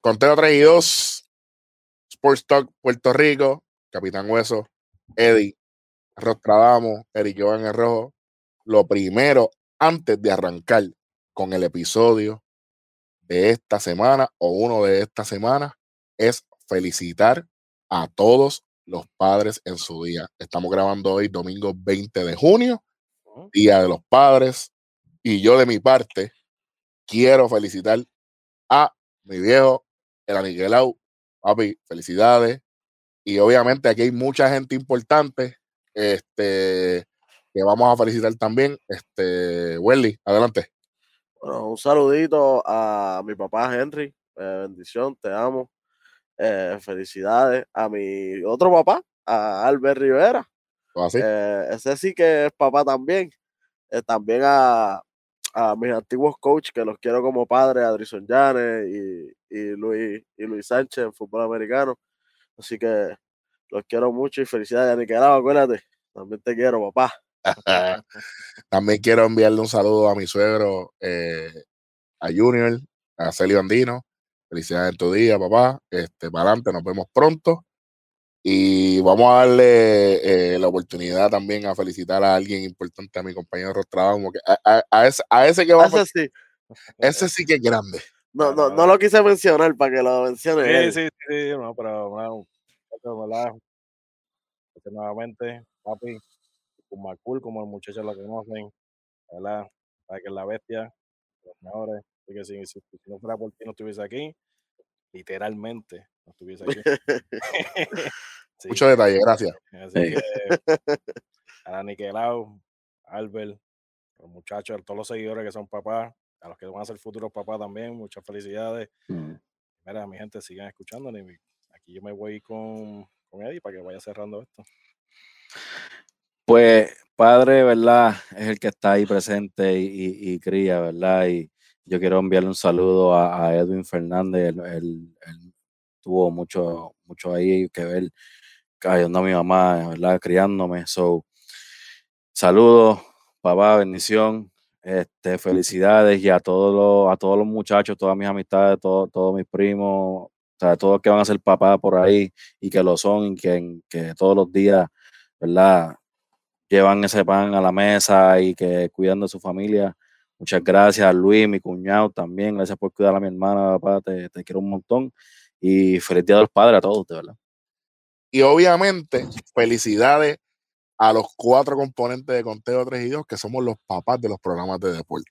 Conteo 3 y 2, Sports Talk Puerto Rico, Capitán Hueso, Eddie, Rostradamo, Eric Jovan el Rojo. Lo primero, antes de arrancar con el episodio de esta semana o uno de esta semana, es felicitar a todos los padres en su día. Estamos grabando hoy, domingo 20 de junio, Día de los Padres. Y yo de mi parte quiero felicitar a mi viejo, el Aniquelau. Papi, felicidades. Y obviamente aquí hay mucha gente importante este, que vamos a felicitar también. Este, Welly, adelante. Bueno, un saludito a mi papá Henry. Eh, bendición, te amo. Eh, felicidades a mi otro papá, a Albert Rivera. ¿Así? Eh, ese sí que es papá también. también a, a mis antiguos coaches que los quiero como padre, Adrison Llanes y, y, Luis, y Luis Sánchez en fútbol americano. Así que los quiero mucho y felicidades a Nicaragua, acuérdate. También te quiero, papá. También quiero enviarle un saludo a mi suegro, eh, a Junior, a Celio Andino. Felicidades en tu día, papá. Este, para adelante, nos vemos pronto. Y vamos a darle eh, la oportunidad también a felicitar a alguien importante, a mi compañero Rostrado, que a, a, ese, a, ese, que va ese sí. ese sí que es grande. No, no, no lo quise mencionar para que lo mencione. Sí, sí, sí, no, pero bueno, nuevamente, papi, con Macul, como los muchachos lo conocen, ¿verdad? Para que es la bestia, los mejores. Así que si, si, si no fuera por ti, no estuviese aquí literalmente no estuviese aquí. sí. Mucho detalle, gracias. Así que a la Niquelau, Albert, los muchachos, a todos los seguidores que son papás, a los que van a ser futuros papás también, muchas felicidades. Mm. Mira, mi gente, sigan escuchando. Aquí yo me voy con, con Eddie para que vaya cerrando esto. Pues, padre, ¿verdad? Es el que está ahí presente y, y, y cría, ¿verdad? Y, yo quiero enviarle un saludo a, Edwin Fernández. Él, tuvo mucho, mucho ahí que ver ayudando a mi mamá, ¿verdad? Criándome. So, saludos, papá, bendición. Este, felicidades y a todos los, a todos los muchachos, todas mis amistades, todos, todos mis primos, o sea, todos que van a ser papás por ahí y que lo son y que, que todos los días, ¿verdad? Llevan ese pan a la mesa y que cuidan de su familia. Muchas gracias, Luis, mi cuñado también. Gracias por cuidar a mi hermana, papá. Te, quiero un montón. Y feliz día de los padres a todos, de verdad. Y obviamente, felicidades a los cuatro componentes de Conteo 3 y 2, que somos los papás de los programas de deporte.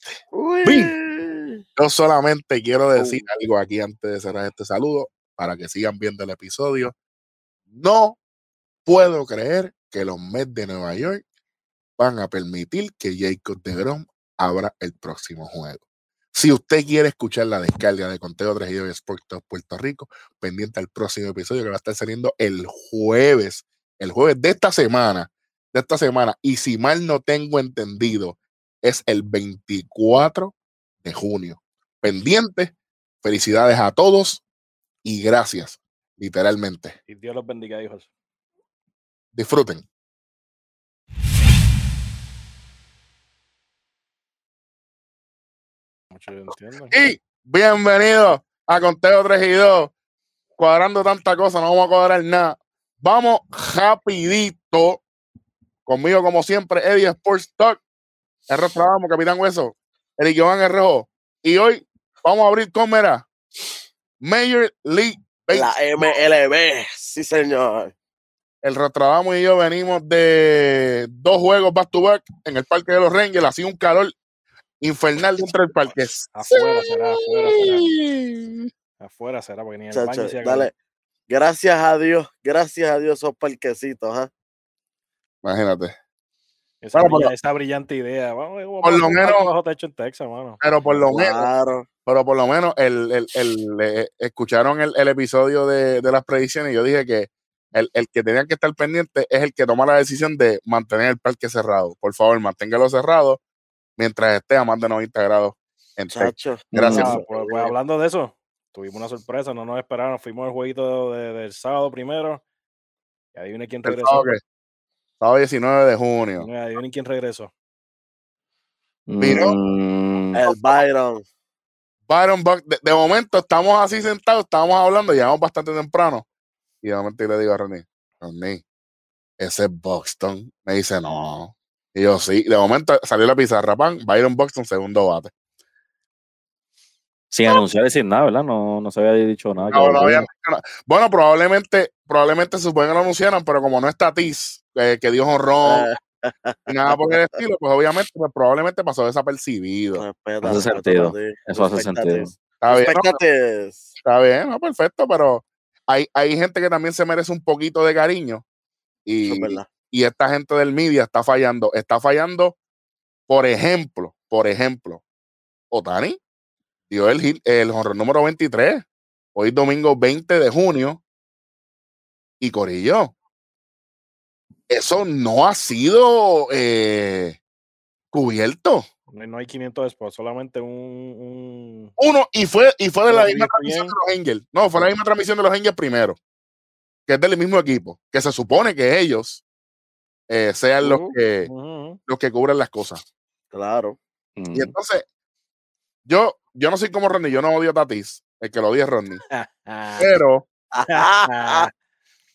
Yo solamente quiero decir algo aquí antes de cerrar este saludo, para que sigan viendo el episodio. No puedo creer que los Mets de Nueva York van a permitir que Jacob de Grom abra el próximo juego. Si usted quiere escuchar la descarga de Conteo 3 y Sport Puerto Rico, pendiente al próximo episodio que va a estar saliendo el jueves, el jueves de esta semana, de esta semana. Y si mal no tengo entendido, es el 24 de junio. Pendiente, felicidades a todos y gracias, literalmente. Y Dios los bendiga, hijos. Disfruten. Y bienvenido a Conteo 3 y 2. Cuadrando tanta cosa, no vamos a cuadrar nada. Vamos rapidito. Conmigo, como siempre, Eddie Sports Talk. El vamos, Capitán Hueso. El Rojo. Y hoy vamos a abrir con Major League La MLB, sí señor. El Rostradamo y yo venimos de dos juegos back to back en el Parque de los Rangers. Así un calor infernal dentro del parque. Afuera será, afuera será. Afuera será, porque ni el baño se dale. Gracias a Dios, gracias a Dios esos parquecitos, ¿eh? Imagínate. Esa, bueno, esa, brillante idea. Vamos, vamos por lo menos. En Texas, mano. Pero por lo menos. Pero por lo menos el, el, el, eh, escucharon el, el episodio de, de, las predicciones y yo dije que el, el, que tenía que estar pendiente es el que toma la decisión de mantener el parque cerrado. Por favor, manténgalo cerrado mientras esté a más de 90 grados. En Gracias. pues, pues, hablando de eso, tuvimos una sorpresa, no nos esperaron, fuimos al jueguito de, del sábado primero. Y adivinen quién regresó. Sábado, sábado 19 de junio. Adivinen quién regresó. Vino mm. el Byron. Byron Buck, de, de momento estamos así sentados, estábamos hablando, llegamos bastante temprano. Y de momento yo le digo a René, René, ese es Buxton. Me dice, no. Y yo, sí. De momento salió la pizarra, pan, Byron Buxton, segundo bate. Sin anunciar y sin nada, ¿verdad? No, no se había dicho nada. que No, no volvía. había- no. Bueno, probablemente, probablemente se supone que lo anunciaran, pero como no está Tis, eh, que dio honrón, ni nada por el estilo, pues obviamente, pues, probablemente pasó desapercibido. respeta, Hace sentido. Eso hace sentido. Está bien, ¿no? Está bien, no, perfecto, pero hay, hay gente que también se merece un poquito de cariño. Eso Y, es verdad. Y esta gente del media está fallando. Está fallando, por ejemplo, por ejemplo, Otani dio el, el número 23, hoy domingo 20 de junio, y Corillo. Eso no ha sido eh, cubierto. No, hay- no hay 500 spots, solamente un, un- Uno, y fue, y fue de la misma transmisión de los Angels. No, fue la misma transmisión de los Angels primero. Que es del mismo equipo. Que se supone que ellos eh, sean los que Ujú. los que cubren las cosas. Claro. Mm. Y entonces, yo, yo no soy como Ronnie, yo no odio a Tatis, el que lo odia es Ronnie. Ah, Pero,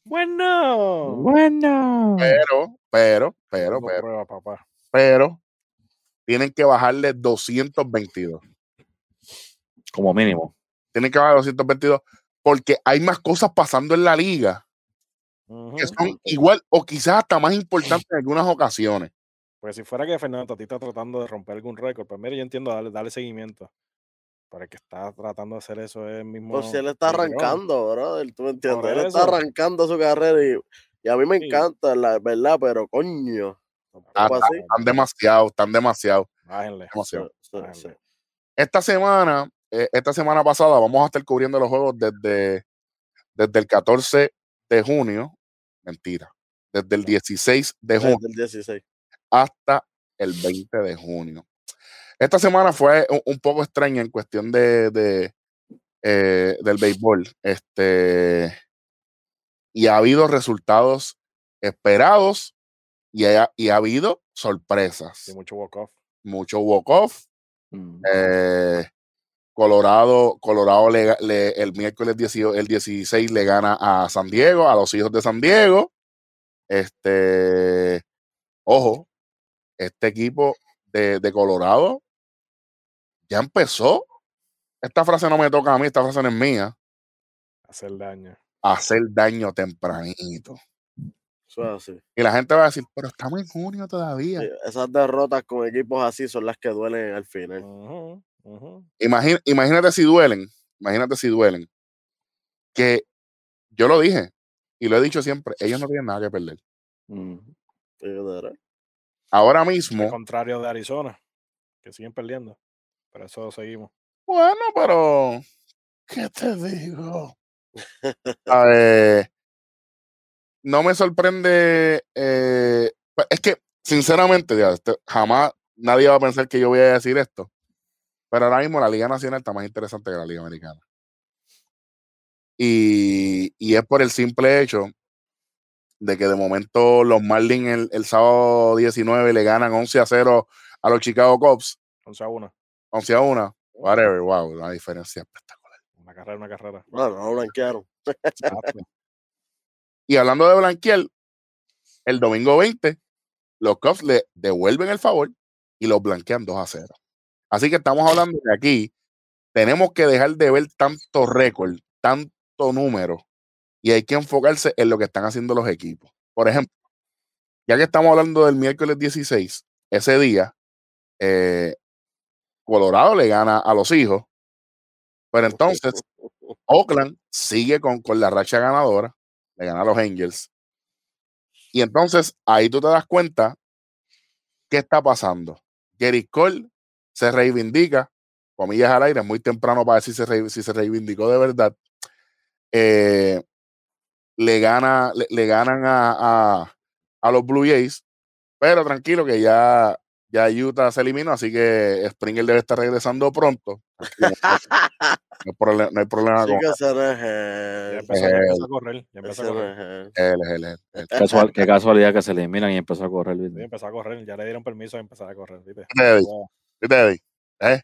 bueno. Bueno. pero, pero, pero, pero, prueba, papá. pero, tienen que bajarle 222. Como mínimo. Tienen que bajar 222 porque hay más cosas pasando en la liga Que son igual o quizás hasta más importantes en algunas ocasiones. Pues si fuera que Fernando Tatí está tratando de romper algún récord, pues mire, yo entiendo darle, darle seguimiento. Pero el que está tratando de hacer eso es el mismo. Pues si él está arrancando, brother, tú me entiendes. Él está arrancando su carrera y, y a mí me Sí. encanta, la verdad, pero coño. Ah, están, demasiado, están demasiado, Bájenle. demasiado. Sí, sí, bájenle. sí. Esta semana, eh, esta semana pasada, vamos a estar cubriendo los juegos desde, desde el 14 de junio. Mentira. Desde el 16 de junio Desde el 16. hasta el 20 de junio. Esta semana fue un, un poco extraña en cuestión de, de, eh, del béisbol. Este, y ha habido resultados esperados y ha, y ha habido sorpresas. Mucho walk-off. Mucho walk-off. Mm. Eh, Colorado, Colorado le ga- le- el miércoles 18 el 16 le gana a San Diego, a los hijos de San Diego. Este, ojo, este equipo de, de Colorado ya empezó. Esta frase no me toca a mí, esta frase no es mía. Hacer daño. a hacer daño tempranito. Eso es así. Y la gente va a decir, pero estamos en junio todavía. Sí, esas derrotas con equipos así son las que duelen al final. Imagina- imagínate si duelen, imagínate si duelen. Que yo lo dije y lo he dicho siempre, ellos no tienen nada que perder. Mm. Ahora Al mismo, contrario de Arizona, que siguen perdiendo. Pero eso seguimos. bueno, pero ¿qué te digo? A ver, no me sorprende. eh, es que, sinceramente, ya, jamás nadie va a pensar que yo voy a decir esto. Pero ahora mismo la Liga Nacional está más interesante que la Liga Americana. Y, y es por el simple hecho de que de momento los Marlins el, el sábado 19 le ganan 11 a 0 a los Chicago Cubs, 11 a 1. 11 a 1, whatever, wow, una diferencia espectacular. Una carrera, una carrera. No, no blanquearon. Y hablando de blanquear, el domingo 20, los Cubs le devuelven el favor y los blanquean 2 a 0. Así que estamos hablando de aquí, tenemos que dejar de ver tanto récord, tanto número, y hay que enfocarse en lo que están haciendo los equipos. Por ejemplo, ya que estamos hablando del miércoles 16, ese día, eh, Colorado le gana a los hijos, pero entonces Oakland sigue con, con la racha ganadora, le gana a los Angels. Y entonces ahí tú te das cuenta qué está pasando. Gary Cole se reivindica, comillas al aire, es muy temprano para decir si se, re- si se reivindicó de verdad. Eh, le, gana, le, le ganan a, a, a los Blue Jays, pero tranquilo que ya, ya Utah se eliminó, así que Springer debe estar regresando pronto. No hay problema, no hay problema con Ya empezó, ya empezó a correr. Ya empezó a Ese no correr. es él. él, él, él, él. Casual- qué casualidad que se eliminan y empezó a correr. Empezó a correr. Ya le dieron permiso de empezar a correr. ¿viste? ¿Viste, ¿Viste, Eddie? ¿Eh?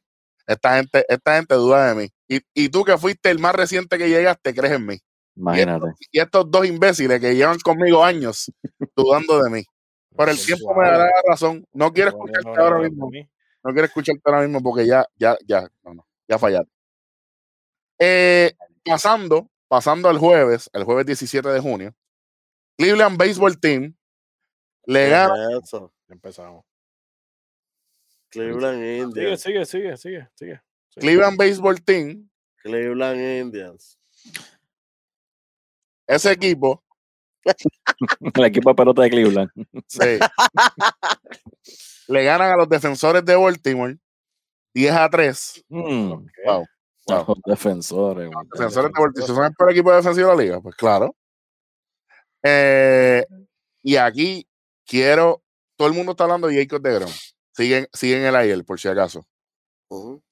esta gente, esta gente duda de mí. Y, y tú que fuiste el más reciente que llegaste, crees en mí. Imagínate. Y estos dos imbéciles que llevan conmigo años dudando de mí. Por el tiempo me dará la razón. No quiero escucharte ahora mismo. No quiero escucharte ahora mismo porque ya, ya, ya, no, no, ya fallaste. Eh, pasando, pasando al jueves, el jueves 17 de junio, Cleveland Baseball Team le gana. Empezamos. Cleveland Indians. Sigue, sigue, sigue, sigue, Cleveland Baseball Team. Cleveland Indians. Ese equipo. el equipo de pelota de Cleveland. Sí. le ganan a los defensores de Baltimore 10 a 3. Mm, wow. Los defensores. Los defensores de Baltimore. ¿Son el peor equipo defensivo de la liga? Pues claro. Eh, y aquí quiero. Todo el mundo está hablando de Jacob de Grom. Siguen, siguen el ayer, por si acaso.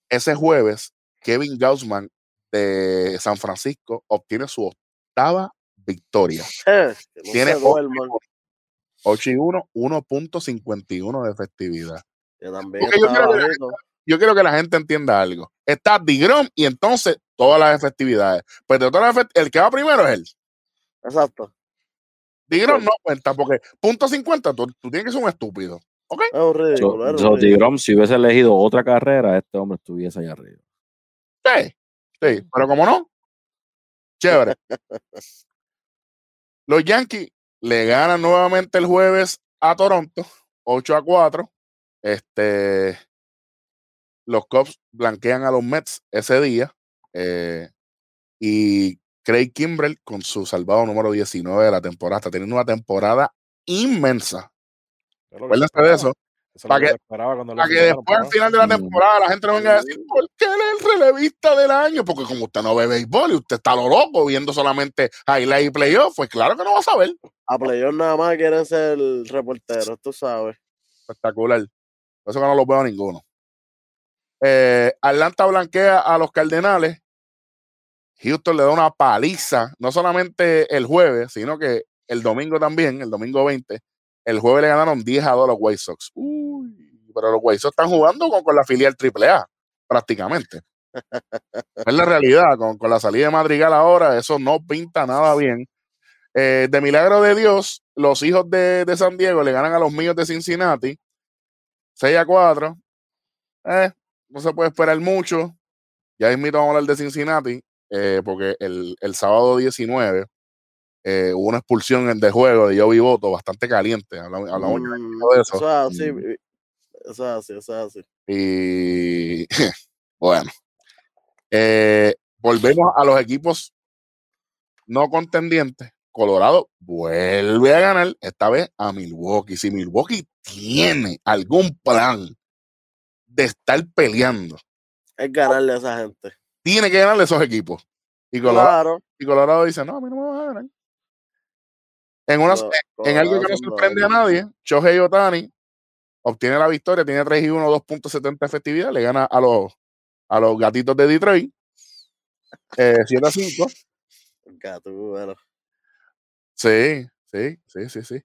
Ese jueves, Kevin Gaussman de San Francisco obtiene su octava victoria. Tiene 8, y 1, 1.51 de efectividad. Yo, yo, quiero que, yo, quiero que la gente entienda algo. Está Digrom y entonces todas las efectividades. Pues de todas las el que va primero es él. Exacto. Digrom no cuenta porque punto 50 tú, tú tienes que ser un estúpido. ¿Ok? Si hubiese elegido otra carrera, este hombre estuviese allá arriba. Sí, sí, pero como no, chévere. Los Yankees le ganan nuevamente el jueves a Toronto, 8 a 4. Este, los Cubs blanquean a los Mets ese día. eh, y Craig Kimbrell con su salvado número 19 de la temporada. Está teniendo una temporada inmensa. Acuérdense de eso. Para que, para que después al final de la temporada la gente no venga a decir, ¿por qué él es el relevista del año? Porque como usted no ve béisbol y usted está lo loco viendo solamente highlight y playoff, pues claro que no va a saber. A playoff nada más quieren ser reporteros, tú sabes. Espectacular. Por eso que no los veo a ninguno. Eh, Atlanta blanquea a los Cardenales. Houston le da una paliza, no solamente el jueves, sino que el domingo también, el domingo 20. El jueves le ganaron 10 a 2 a los White Sox. Uy, pero los White Sox están jugando con, con la filial AAA, prácticamente. es la realidad, con, con, la salida de Madrigal ahora, eso no pinta nada bien. Eh, de milagro de Dios, los hijos de, de, San Diego le ganan a los míos de Cincinnati 6 a 4. Eh, no se puede esperar mucho. Ya invito a hablar de Cincinnati, eh, porque el, el sábado 19 eh, hubo una expulsión de juego de Joey Boto bastante caliente. Hablamos, hablamos Mm, de eso. Eso es así, eso es así, eso es así. Y bueno, eh, volvemos a los equipos no contendientes. Colorado vuelve a ganar, esta vez a Milwaukee. Si Milwaukee tiene algún plan de estar peleando, Es ganarle a esa gente. tiene que ganarle a esos equipos. Y Colorado, Claro. y Colorado dice, no, a mí no me va a ganar. En, una, en algo que no sorprende a nadie, Shohei Otani obtiene la victoria, tiene 3 y 1, 2.70 de efectividad, le gana a los, a los gatitos de Detroit. Eh, 7 a 5. Gato, bueno. Sí, sí, sí, sí, sí.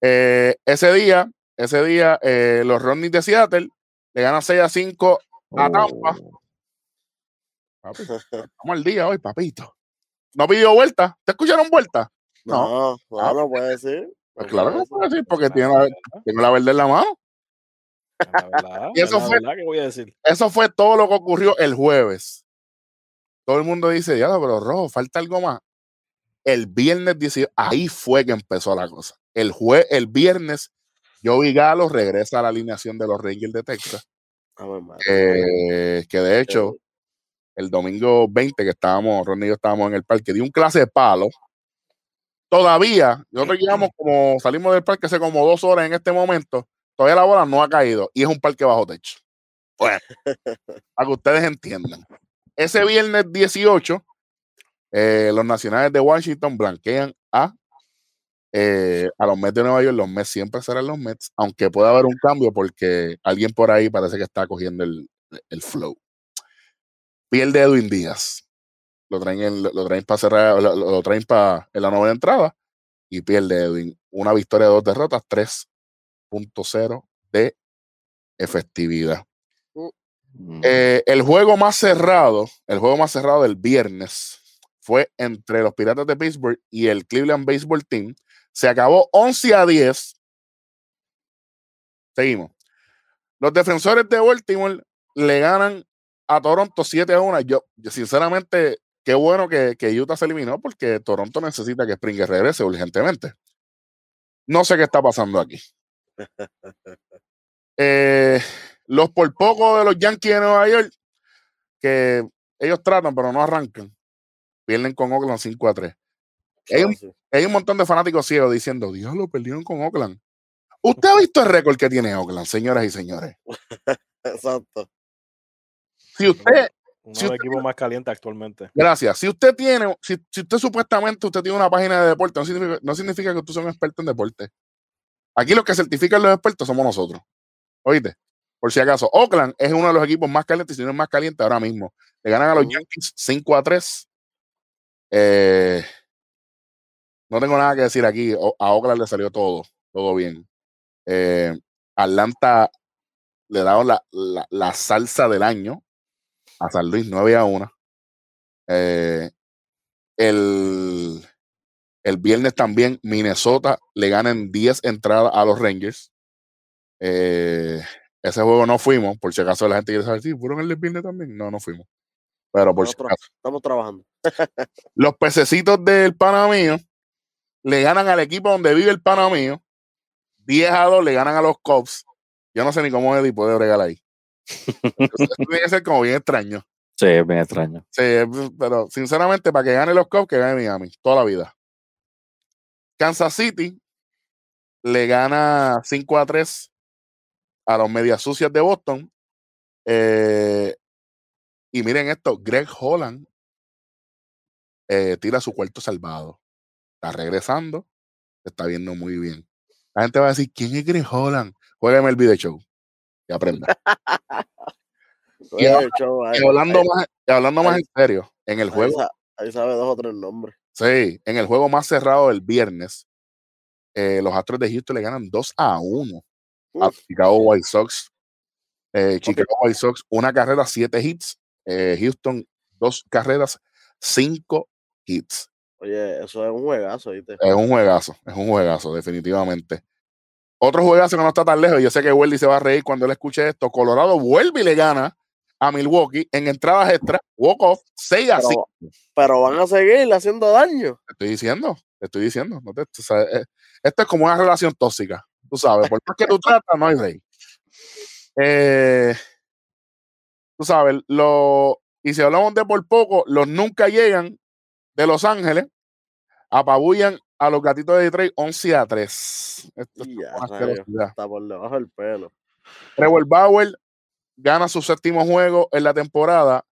Eh, ese día, ese día, eh, los Rodney de Seattle le ganan 6 a 5 a Tampa. Oh, Papi, estamos al día hoy, papito. No pidió vuelta. ¿Te escucharon vuelta? No. No, no, no puede decir. Pues no claro que puede no ser. puedo decir porque tiene la, tiene la verde en la mano. La verdad, Y eso la fue- verdad que voy a decir. Eso fue todo lo que ocurrió el jueves. Todo el mundo dice, diablo, pero rojo, falta algo más. El viernes 18, ahí fue que empezó la cosa. El, jue, el viernes, Joey Galo regresa a la alineación de los Rangers de Texas. A ver, madre. eh, que de hecho, el domingo 20 que estábamos, Ron y yo estábamos en el parque, dio un clase de palo. Todavía, nosotros llevamos como, salimos del parque hace como dos horas en este momento, todavía la bola no ha caído y es un parque bajo techo. Bueno, para que ustedes entiendan. Ese viernes 18, eh, los nacionales de Washington blanquean a, eh, a los Mets de Nueva York. Los Mets siempre serán los Mets, aunque pueda haber un cambio porque alguien por ahí parece que está cogiendo el, el flow. Pierde Edwin Díaz. Lo traen, en- lo, lo traen para cerrar, lo, lo traen para en la novena entrada y pierde Edwin. Una victoria, dos derrotas, 3.0 de efectividad. Mm. Eh, el juego más cerrado, el juego más cerrado del viernes fue entre los Piratas de Pittsburgh y el Cleveland Baseball Team. Se acabó 11 a 10. Seguimos. Los defensores de Baltimore le ganan a Toronto 7 a 1. Yo, yo sinceramente, qué bueno que, que Utah se eliminó porque Toronto necesita que Springer regrese urgentemente. No sé qué está pasando aquí. Eh, los por poco de los Yankees de Nueva York, que ellos tratan, pero no arrancan, pierden con Oakland 5 a 3. Hay un, hay un montón de fanáticos ciegos diciendo, Dios, lo perdieron con Oakland. ¿Usted ha visto el récord que tiene Oakland, señoras y señores? Exacto. Si usted, Uno Si de los equipos más calientes actualmente. gracias, si usted tiene, si, si usted supuestamente usted tiene una página de deporte, no significa, no significa que usted sea un experto en deporte. Aquí los que certifican los expertos somos nosotros. ¿Oíste? Por si acaso, Oakland es uno de los equipos más calientes, si no es más caliente ahora mismo. Le ganan a los. Yankees 5 a 3. Eh, no tengo nada que decir aquí. A Oakland le salió todo, todo bien. Eh, Atlanta le daron la, la, la salsa del año a San Luis 9 a 1. Eh, el, el viernes también Minnesota le ganan 10 entradas a los Rangers. Eh, ese juego no fuimos, por si acaso la gente quiere saber si fueron el viernes también. No, no fuimos. Pero por si Nosotros acaso. estamos trabajando. Los pececitos del pana mío le ganan al equipo donde vive el pana mío. 10 a 2 le ganan a los Cubs. Yo no sé ni cómo Eddie puede bregar ahí. Eso tiene que ser como bien extraño. Sí, es bien extraño. Sí, pero sinceramente, para que gane los Cubs, que gane Miami, toda la vida. Kansas City le gana 5 a 3 a los Medias Sucias de Boston. Eh, y miren esto, Greg Holland eh, tira su cuarto salvado. Está regresando, se está viendo muy bien. La gente va a decir, ¿quién es Greg Holland? Juegueme el video show y aprenda. Y Oye, ahora- show, ahí- Y hablando ahí- más, y hablando más en serio, en el juego Ahí sabe dos o tres nombres. Sí, en el juego más cerrado del viernes, eh, los Astros de Houston le ganan 2 a 1 a. Chicago White Sox. Eh, Chicago White Sox, una carrera, siete hits. Eh, Houston, dos carreras, cinco hits. Oye, eso es un juegazo, ¿viste? Es un juegazo, es un juegazo, definitivamente. Otro juegazo que no está tan lejos, yo sé que Welly se va a reír cuando él escuche esto. Colorado vuelve y le gana a Milwaukee en entradas extra, walk-off, 6 a 5. Pero, van a seguir haciendo daño. Te estoy diciendo, te estoy diciendo. no te- sabes, eh, esto es como una relación tóxica. Tú sabes, por más que tú tratas, no hay rey. Eh, tú sabes, lo, y si hablamos de por poco, los nunca llegan de Los Ángeles, apabullan a los gatitos de Detroit 11 a 3. Esto es Y ya, una rayos, asquerosidad. Está por debajo del pelo. Trevor Bauer gana su séptimo juego en la temporada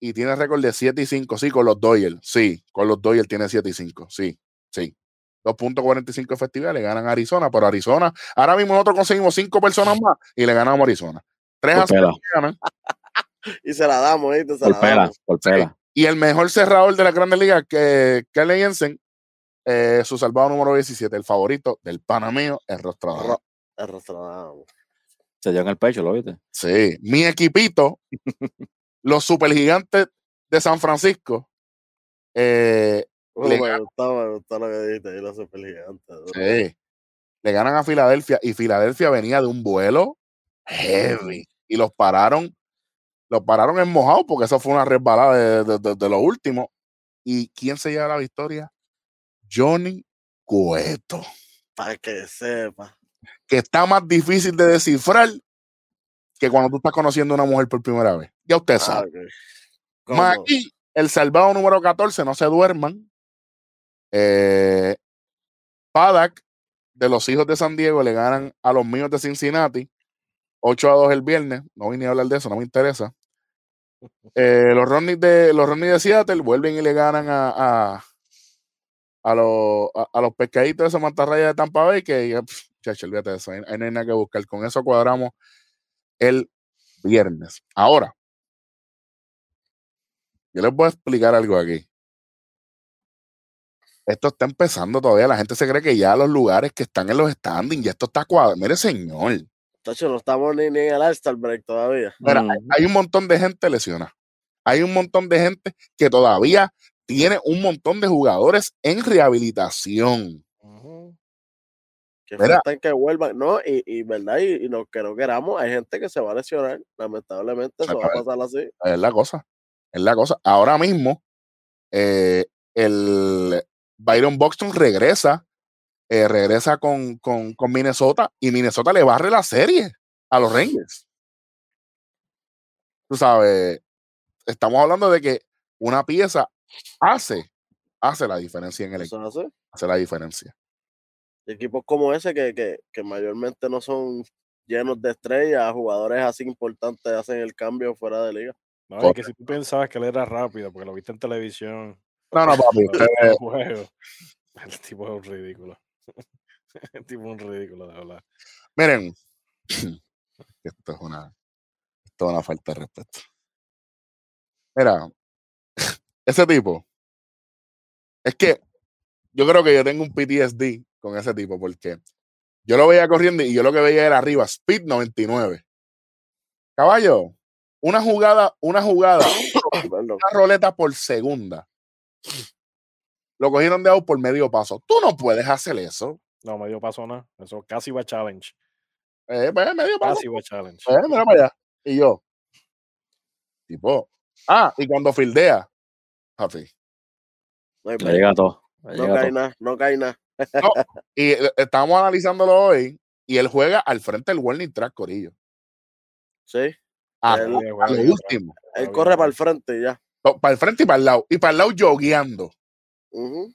y tiene récord de 7 y 5. Sí, con los Doyle. Sí, con los Doyle tiene 7 y 5. Sí, sí. 2.45 efectividad, le ganan a Arizona, pero Arizona, ahora mismo nosotros conseguimos 5 personas más y le ganamos a Arizona. 3 a Por 0 pela, le ganan. Y se la damos. Se por la pela, damos. por pela. Y el mejor cerrador de la Grandes Ligas, que Kelly Jensen, eh, su salvado número 17, el favorito del panameo, es Rostrador. Ro- El. Se dio en el pecho, ¿lo viste? Sí, mi equipito, los supergigantes de San Francisco, eh, Uh, Le me gustó, me gustó lo que dijiste ahí, los supergigantes. sí, le ganan a Filadelfia y Filadelfia venía de un vuelo heavy y los pararon, los pararon en mojado porque eso fue una resbalada de, de- de- de lo último. ¿Y quién se lleva la victoria? Johnny Cueto, Para que sepa. que está más difícil de descifrar que cuando tú estás conociendo a una mujer por primera vez. Ya usted Ah, sabe. ok. Más aquí, el salvado número 14, no se duerman. Eh, Padak de los hijos de San Diego le ganan a los míos de Cincinnati 8 a 2 el viernes. No vine a hablar de eso, no me interesa. Eh, los Ronnies de los de Seattle vuelven y le ganan a, a, a los, a, a los pescaditos de esa mantarraya de Tampa Bay, que chacho, olvídate de eso, ahí, ahí no hay nada que buscar. Con eso cuadramos el viernes. Ahora, yo les voy a explicar algo aquí. Esto está empezando todavía. La gente se cree que ya los lugares que están en los standings, ya esto está cuadrado. Mire, señor, Tacho, no estamos ni, ni en el All-Star break todavía. Mira, hay, hay un montón de gente lesionada. Hay un montón de gente que todavía tiene un montón de jugadores en rehabilitación. Ujú. Que Mira. faltan que vuelvan. No, y, y verdad, y, y no, que no queramos, hay gente que se va a lesionar. Lamentablemente, eso va a pasar así. Es la cosa. Es la cosa. Ahora mismo, eh, el Byron Buxton regresa. eh, regresa con, con, con Minnesota y Minnesota le barre la serie a los Rangers. Tú sabes, estamos hablando de que una pieza hace, hace la diferencia en el equipo. Así. Hace la diferencia. Equipos como ese que, que, que mayormente no son llenos de estrellas, jugadores así importantes hacen el cambio fuera de liga. No, y que si tú pensabas que él era rápido porque lo viste en televisión, No, no, papi. un juego, el tipo es un ridículo. El tipo es un ridículo, de verdad. Miren, esto es una, esto es una falta de respeto. Mira, ese tipo, es que yo creo que yo tengo un PTSD con ese tipo, porque yo lo veía corriendo y yo lo que veía era arriba, Speed 99. Caballo, una jugada, una jugada, una roleta por segunda. Lo cogieron de out por medio paso. Tú no puedes hacer eso. No, medio paso nada. Eso casi va challenge. Eh, pues, medio paso. Casi va challenge. Eh, mira para allá. Y yo, tipo, ah, y cuando fildea, No, llega todo. le no llega cae nada, no cae nada. Y eh, estábamos analizándolo hoy, y él juega al frente del warning track, Corillo. Sí, A, a lo bien atrás. último. él corre para el frente y ya. No, Para el frente y para el lado. Y para el lado jogueando. Ujú.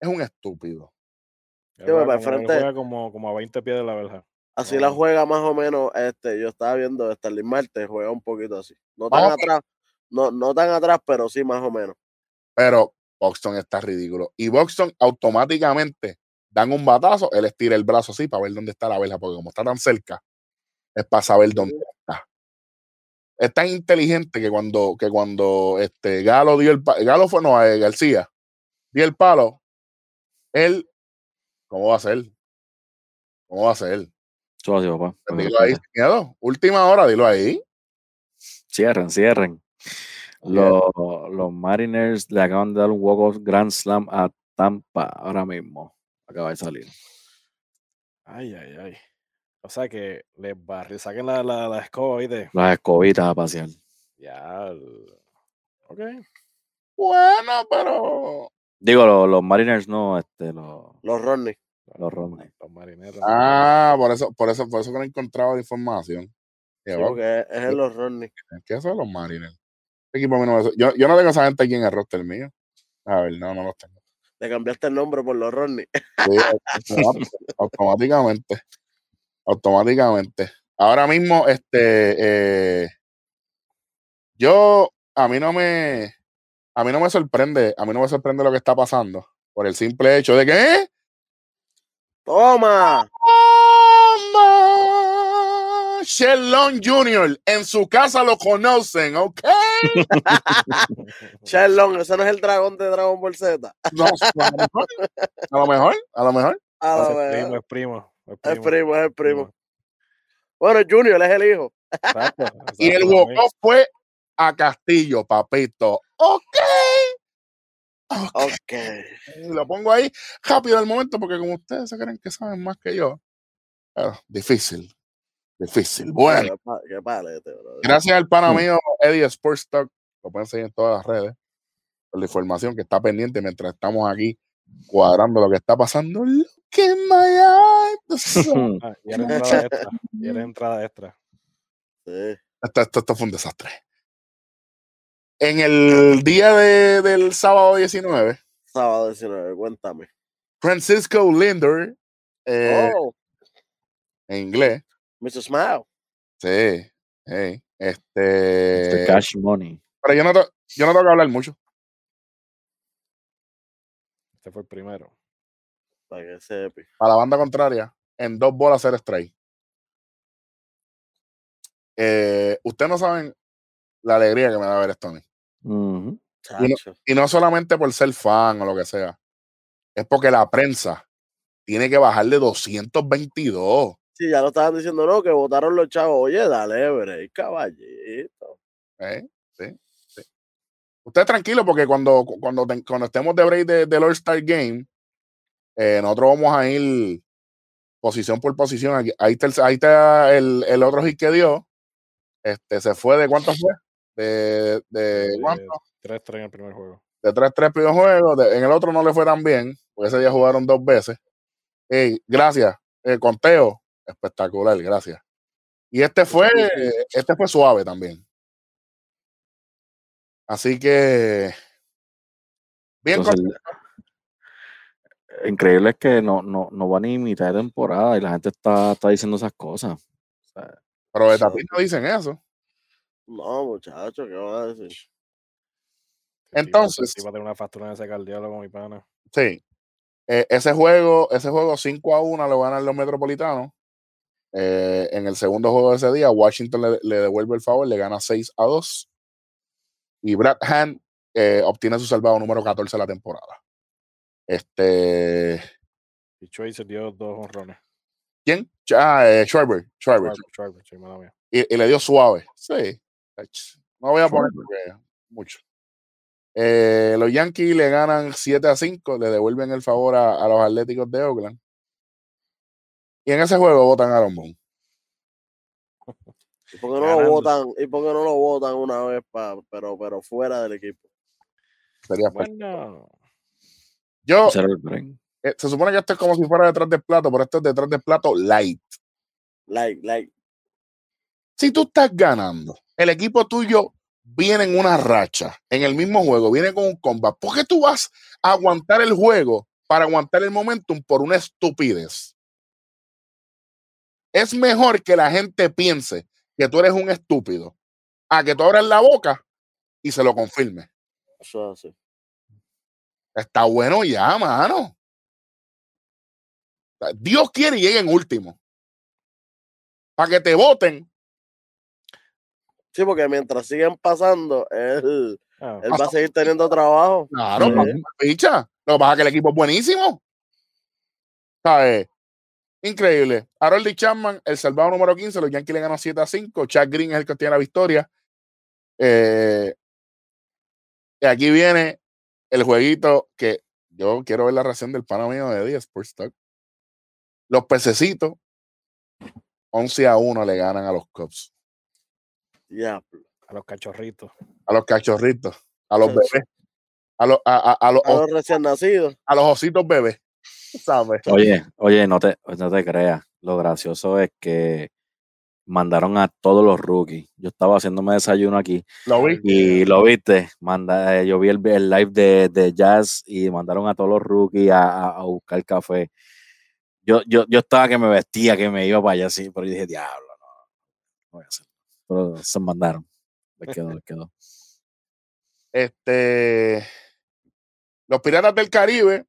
Es un estúpido. Sí, juega para el frente- juega como, como a 20 pies de la verja. Así No. la juega más o menos, este, yo estaba viendo Starling Marte, juega un poquito así. No tan atrás, no, no tan atrás, pero sí más o menos. Pero Boxton está ridículo. Y Boxton automáticamente dan un batazo, él estira el brazo así para ver dónde está la verja, porque como está tan cerca, es para saber dónde está. Es tan inteligente que cuando, que cuando este Galo dio el palo, Galo fue no, eh, García, dio el palo, él, ¿cómo va a ser? ¿Cómo va a ser? Así, papá. Pues te dilo ahí, miedo. Última hora, dilo ahí. Cierren, cierren. Los, los Mariners le acaban de dar un walk-off Grand Slam a Tampa ahora mismo. Acaba de salir. Ay, ay, ay. O sea que les barri, saquen la, la, la escoba, ¿viste? Las escobitas a pasear. Ya. Ok. Bueno, pero. Digo, los, los Mariners no, este, los, Los Rodney. los Rodney. Los marineros. Ah, por eso, por eso, por eso que no he encontrado la información. Sí, porque es, es en los Rodney. ¿Qué son los Mariners? Este equipo a mí no me- yo, yo no tengo esa gente aquí en el roster mío. A ver, no, no los tengo. Le cambiaste el nombre por los Rodney. Sí, automáticamente. Automáticamente. Ahora mismo, este, eh, yo, a mí no me, a mí no me sorprende, a mí no me sorprende lo que está pasando por el simple hecho de que, ¿eh? ¡Toma! ¡Anda! Sherlon Jr. en su casa lo conocen, ¿ok? Sherlon, ese no es el dragón de Dragon Ball Z. No, a lo mejor, a lo mejor, a lo mejor. A Es primo, es primo. Es Es primo. primo, es el primo. Bueno, Junior es el hijo. Exacto, Y el walk fue a Castillo, papito. Ok. Ok. Lo pongo ahí rápido al momento porque como ustedes se creen que saben más que yo. ah, difícil. Difícil. Bueno, Qué, pa- qué palete, bro. gracias al pana Mm. mío Eddie Sports Talk. Lo pueden seguir en todas las redes. Por la información que está pendiente mientras estamos aquí cuadrando lo que está pasando. Look in my eyes. Ah, y era entrada extra. Y era entrada extra. Sí. esto, esto, esto fue un desastre. En el día de- del sábado 19, Sábado 19, cuéntame. Francisco Linder, eh, oh, en inglés, Mr. Smile. sí, hey, este, Cash Money. pero yo no, to- yo no tengo que hablar mucho. Este fue el primero. Para que sepa. A la banda contraria, en dos bolas ser strike. Eh, Ustedes no saben la alegría que me da ver esto a. Chacho. Y no solamente por ser fan o lo que sea, es porque la prensa tiene que bajar de 222. Sí, ya lo estaban diciendo, no, que votaron los chavos. Oye, dale, break, caballito. Eh, sí, sí. Usted tranquilo porque cuando, cuando, cuando estemos de break del All-Star Game, eh, nosotros vamos a ir posición por posición. ahí está, el, ahí está el, el, otro hit que dio. Este, se fue de cuánto fue? De, de, cuánto? 3-3 en el primer juego. De 3-3 primer juego. en el otro no le fue tan bien, porque ese día jugaron dos veces. Hey, gracias. El conteo, espectacular, gracias. Y este fue, este fue suave también. Así que bien increíble es que no, no, no van a imitar temporada y la gente está, está diciendo esas cosas. Pero de Tapi no dicen eso. No, muchachos, ¿qué van a decir? Entonces. Iba a tener una factura en ese cardiólogo, mi pana. Sí. Eh, ese juego, ese juego 5 a 1 lo ganan los metropolitanos. Eh, en el segundo juego de ese día, Washington le, le, devuelve el favor, le gana 6 a 2. Y Brad Hand eh, obtiene su salvado número 14 de la temporada. Este. Y Tracer dio dos honrones. ¿Quién? Ah, eh, Schwarber. Schwarber. y, le dio suave. Sí. No voy a poner mucho. Eh, los Yankees le ganan 7 a 5, le devuelven el favor a, los Atléticos de Oakland. Y en ese juego votan a Boone. ¿Y por qué no lo votan? ¿Y por no lo votan una vez pero, pero fuera del equipo? Sería bueno. Yo, eh, se supone que esto es como si fuera detrás del plato, pero esto es detrás del plato light. Light, light. Si tú estás ganando, el equipo tuyo viene en una racha, en el mismo juego, viene con un combat, ¿por qué tú vas a aguantar el juego para aguantar el momentum por una estupidez? Es mejor que la gente piense que tú eres un estúpido a que tú abras la boca y se lo confirme. Eso así. Está bueno ya, mano. Dios quiere y lleguen último. Para que te voten. Sí, porque mientras siguen pasando, él, ah. él va a seguir teniendo trabajo. Claro, picha. Lo que pasa es que el equipo es buenísimo. ¿Sabes? Increíble. Harold Chapman, el salvado número 15, los Yankees le ganó 7 a 5. Chad Green es el que tiene la victoria. Eh, y aquí viene el jueguito que yo quiero ver la reacción del pana mío de día Sports Talk. Los pececitos, 11 a 1 le ganan a los Cubs. Ya. A los cachorritos. A los cachorritos. A los bebés. A los, a, a, los, a los recién nacidos. A los ositos bebés. ¿Sabes? Oye, oye, no te, no te creas. Lo gracioso es que mandaron a todos los rookies. Yo estaba haciéndome desayuno aquí. ¿Lo vi? Y lo viste. Manda, eh, yo vi el, live de, Jazz y mandaron a todos los rookies a, buscar café. Yo, yo, yo estaba que me vestía, que me iba para allá así, pero yo dije, diablo, no, no voy a hacer. Pero se mandaron. Les quedó, les quedó. Este. Los Piratas del Caribe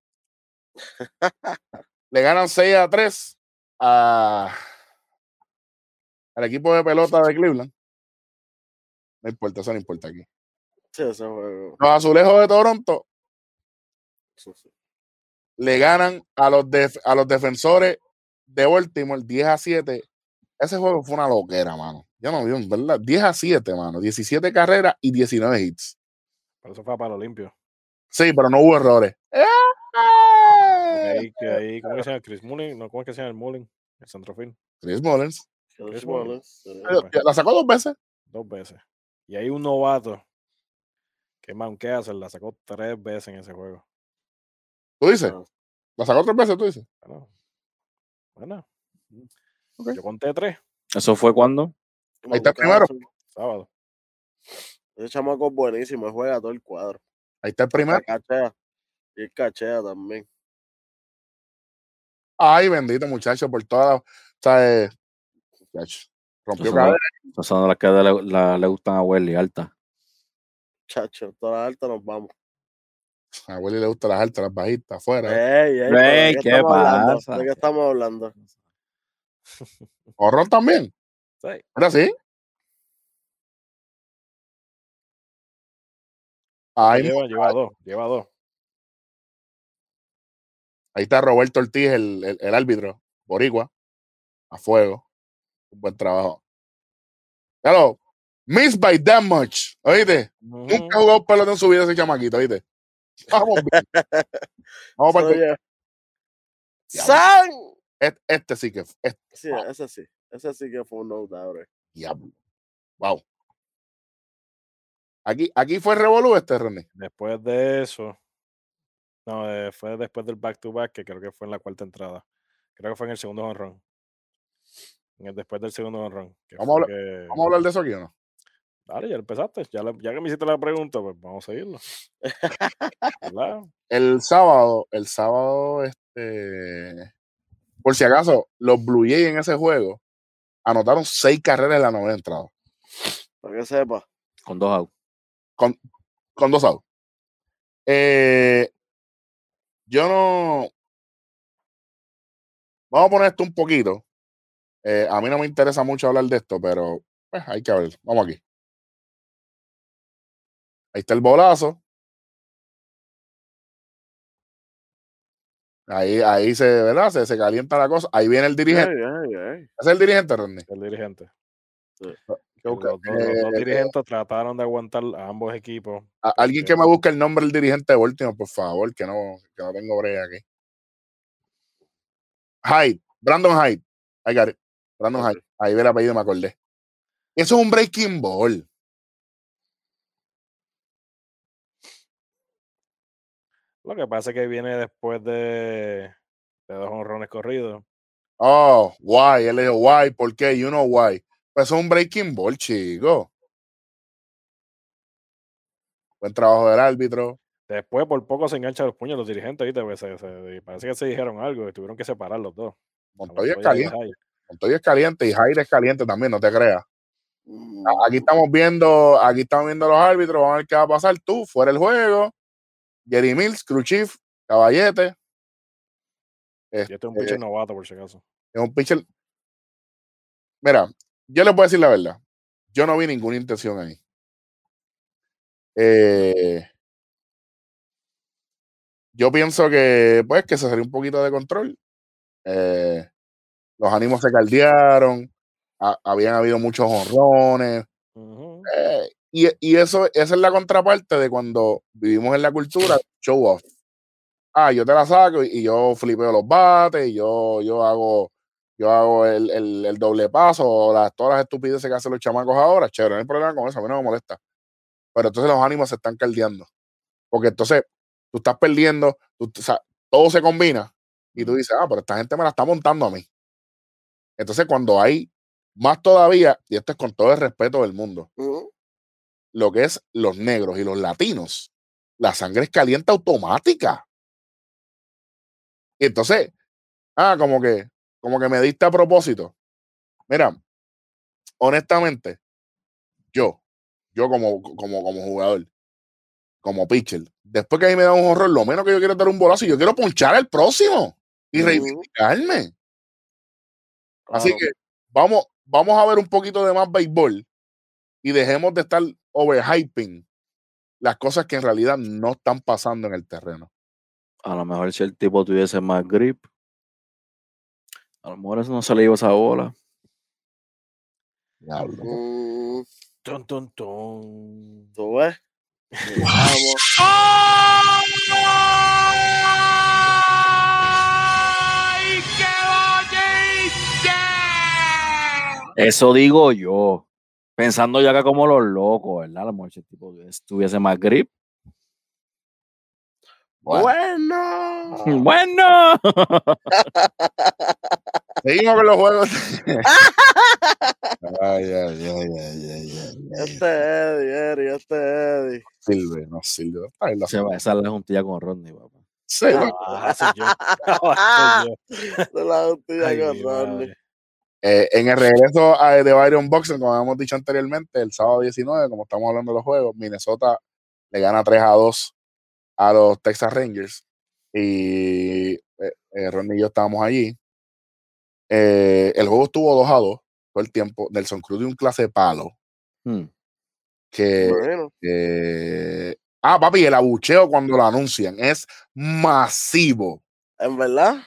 le ganan 6 a 3 a al equipo de pelota de Cleveland. No importa, eso no importa aquí. Los azulejos de Toronto le ganan a los, a los defensores de Baltimore 10 a 7. Ese juego fue una loquera, mano. Yo no vi, ¿verdad? 10 a 7, mano. 17 carreras y 19 hits. Pero eso fue para lo limpio. Sí, pero no hubo errores. Ahí, que ahí, ¿Cómo se llama? Chris Mullins. No, ¿Cómo es que se llama el Mullins? El centrofil. Chris Mullins. La sacó dos veces. Dos veces. Y hay un novato que Mount hace, la sacó tres veces en ese juego. ¿Tú dices? ¿La sacó tres veces, tú dices? Bueno. bueno. Yo conté tres. ¿Eso fue cuando? Ahí está el primero. Sábado. Ese chamaco es buenísimo, juega todo el cuadro. Ahí está el primero. Y el cachea también. Ay, bendito muchacho, por todas las. Rompió cadera. Esas son las que le, la, le gustan a Welly, alta. Chacho, todas las altas nos vamos. A Welly le gustan las altas, las bajitas, afuera. Ey, ey, ¿qué, pasa? ¿De qué estamos hablando? ¿Horror también? Sí. ¿Ahora sí? Ahí lleva, lleva dos, lleva dos. Ahí está Roberto Ortiz, el, el, el árbitro, Boricua. a fuego. Un buen trabajo. Hello. Miss by that much. ¿Oíste? Nunca jugó pelota en su vida ese chamaquito, ¿oíste? Vamos. Vamos para el-. ¡San! este, este sí que este, Sí, ese sí. Ese sí que fue un no diablo. Wow. Aquí, aquí fue revolú este, René. Después de eso, no, eh, fue después del back to back, que creo que fue en la cuarta entrada. Creo que fue en el segundo honrón. Después del segundo honrón. Vamos a que- ¿Vamos a hablar de eso aquí o no? Dale, ya empezaste. Ya, la- ya que me hiciste la pregunta, pues vamos a seguirlo. El sábado, el sábado, este. Por si acaso, los Blue Jays en ese juego anotaron seis carreras en la novena entrada. Para que sepa. Con dos outs. Con dos outs. Eh, yo no. Vamos a poner esto un poquito. Eh, a mí no me interesa mucho hablar de esto, pero pues, hay que ver. Vamos aquí. Ahí está el bolazo. Ahí, ahí se, ¿verdad? Se, se calienta la cosa. Ahí viene el dirigente. Ay, ay, ay. ¿Ese ¿Es el dirigente, Rodney? El dirigente. Los dos, los dos eh, dirigentes trataron de aguantar a ambos equipos. a- alguien que me busque el nombre del dirigente de Baltimore, por favor, que no, que no tengo brea aquí. Hyde, Brandon Hyde. I got it. Brandon. Hyde. Ahí ve el apellido, me acordé. Eso es un breaking ball. Lo que pasa es que viene después de, de dos honrones corridos. Oh, why? Él le dijo, why, ¿por qué? You know why. Pues es un breaking ball, chico. Buen trabajo del árbitro. Después por poco se enganchan los puños los dirigentes, ¿viste? Pues se- se- parece que se dijeron algo y tuvieron que separar los dos. Montoya es caliente. Montoya es caliente y Hyde es caliente también, no te creas. Mm, Aquí estamos viendo, aquí estamos viendo los árbitros, vamos a ver qué va a pasar. Tú, fuera el juego. Jerry Mills, Cruchief, Caballete. Y este es un Este, pitcher novato, por si acaso. es un pitcher. Mira, yo les voy a decir la verdad. Yo no vi ninguna intención ahí. Eh, yo pienso que, pues, que se salió un poquito de control. Eh, los ánimos se caldearon. ha- habían habido muchos honrones. Eh, y, y eso, esa es la contraparte de cuando vivimos en la cultura show off. Ah, yo te la saco y, y yo flipeo los bates, y yo, yo hago, yo hago el, el- el doble paso, o las, todas las estupideces que hacen los chamacos ahora. Chévere, no hay problema con eso, a mí no me molesta. Pero entonces los ánimos se están caldeando. Porque entonces tú estás perdiendo, tú- o sea, todo se combina y tú dices, ah, pero esta gente me la está montando a mí. Entonces cuando hay más todavía, y esto es con todo el respeto del mundo, lo que es los negros y los latinos, la sangre es caliente automática. Y entonces, ah, como que, como que me diste a propósito. Mira, honestamente, yo, yo como, como, como jugador, como pitcher, después que ahí me da un horror, lo menos que yo quiero es dar un bolazo y yo quiero ponchar al próximo y reivindicarme. Así que vamos, vamos a ver un poquito de más béisbol y dejemos de estar overhyping las cosas que en realidad no están pasando en el terreno. A lo mejor si el tipo tuviese más grip, a lo mejor eso no se le iba esa bola. Mm, Tun, tun, tun. ¿Tú ves? Vamos. Eso digo yo. Pensando ya que como los locos, ¿verdad? A lo mejor si el tipo tuviese- tuviese más grip. Bueno. Bueno. Seguimos con los juegos. ay, ay, ay, ay, ay, ay, ay. Este Eddie, Eddie, este Eddie. Sirve, no sirve. Ay, la- Se va, esa es la juntilla con Rodney, papá. Ah. Ah, soy yo. De la justicia Ay, con Rodney. Eh, en el regreso a- de Byron Boxing, como habíamos dicho anteriormente, el sábado 19, como estamos hablando de los juegos, Minnesota le gana 3 a 2 a los Texas Rangers. Y eh, eh, Ronnie y yo estábamos allí. Eh, el juego estuvo 2 a 2 todo el tiempo. Nelson Cruz dio un clase de palo. Hmm. Que, Bueno, que- ah, papi, el abucheo cuando lo anuncian es masivo. en verdad.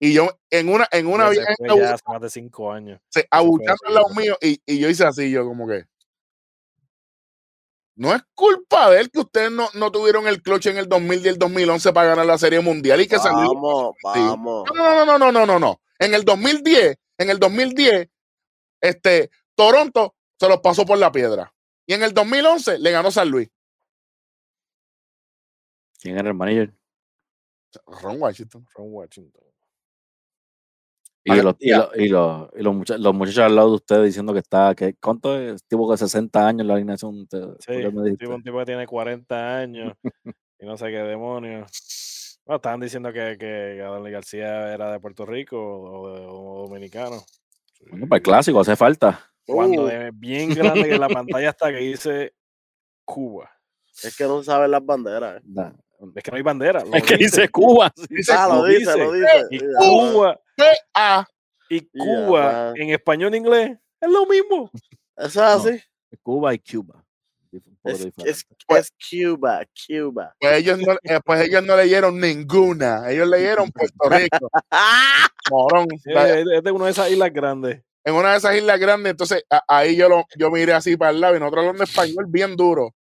Y yo en una, en una vieja fue ya hace más de cinco años. se- abuchando al lado mío y, y yo hice así, yo como que. No es culpa de él que ustedes no, no tuvieron el clutch en el 2000 y el 2011 para ganar la Serie Mundial y que salió. Vamos, vamos. No, no, no, no, no, no, no. En el 2010, en el 2010, este, Toronto se los pasó por la piedra. Y en el 2011 le ganó San Luis. ¿Quién era el manager? Ron Washington. From Washington. Y, los, y, los, y, los, y los mucha- los muchachos al lado de ustedes diciendo que está, que ¿cuánto es? Tipo de 60 años la alineación. Sí, ¿por qué me un tipo, un tipo que tiene 40 años y no sé qué demonios. Bueno, estaban diciendo que, que García era de Puerto Rico o, de- o dominicano. Bueno, para el clásico hace falta. Cuando Uh, de bien grande que en la pantalla está que dice Cuba. es que no saben las banderas. eh. Es que no hay bandera. lo Es que dice dice. Cuba. Dice Ah, lo lo dice, dice. lo dice. Y Ya, Cuba, Ah, y Cuba en español e inglés es lo mismo. Eso es así. Cuba y Cuba. Es, es, es Cuba, Cuba. pues ellos, no, eh, pues ellos no leyeron ninguna. Ellos leyeron Puerto Rico. Morón. Es es de una de esas islas grandes. en una de esas islas grandes, entonces a- ahí yo lo, yo miré así para el lado y nosotros hablando español bien duro.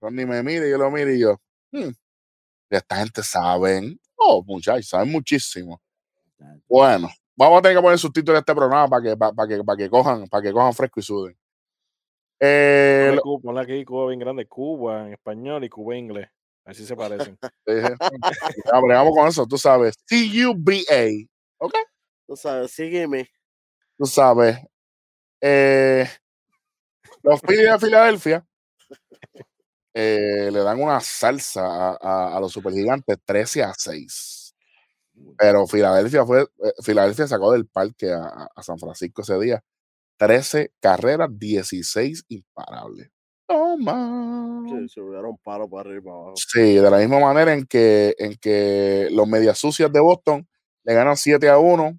Ronnie me mire, yo lo miro y yo, "Hmm, esta gente saben, oh muchachos, saben muchísimo. Bueno, vamos a tener que poner subtítulos a este programa para que, para, que, para que cojan, para que cojan fresco y suden. Eh, Ponle, lo- Cuba, ponle aquí Cuba bien grande. Cuba en español y Cuba en inglés. Así se parecen. eh, ya, bregamos con eso, tú sabes. C-U-B-A, Tú sabes, sígueme. tú sabes. Eh, los Phillies de Filadelfia eh, le dan una salsa a, a- a los supergigantes 13 a 6. Pero Filadelfia fue, eh, Filadelfia sacó del parque a, a- San Francisco ese día. 13 carreras, 16 imparables. Toma. Sí, se hubieron palo para arriba y para abajo. Sí, de la misma manera en que, en que los medias sucias de Boston le ganan 7 a 1.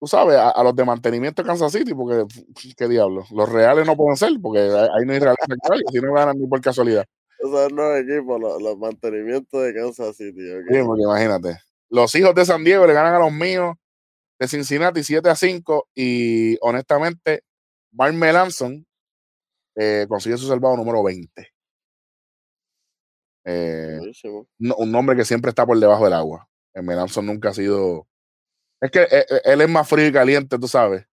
Tú sabes, a, a los de mantenimiento de Kansas City, porque, ¿qué diablo? Los reales no pueden ser, porque ahí no hay reales si no ganan ni por casualidad. Esos nueve equipos, los, los mantenimientos de Kansas City. ¿ok? Sí, porque imagínate. Los hijos de San Diego le ganan a los míos de Cincinnati 7 a 5 y honestamente, Mark Melanson eh, consigue su salvado número 20. Eh, no- un nombre que siempre está por debajo del agua. El Melanson nunca ha sido. Es que eh, eh, él es más frío y caliente, tú sabes.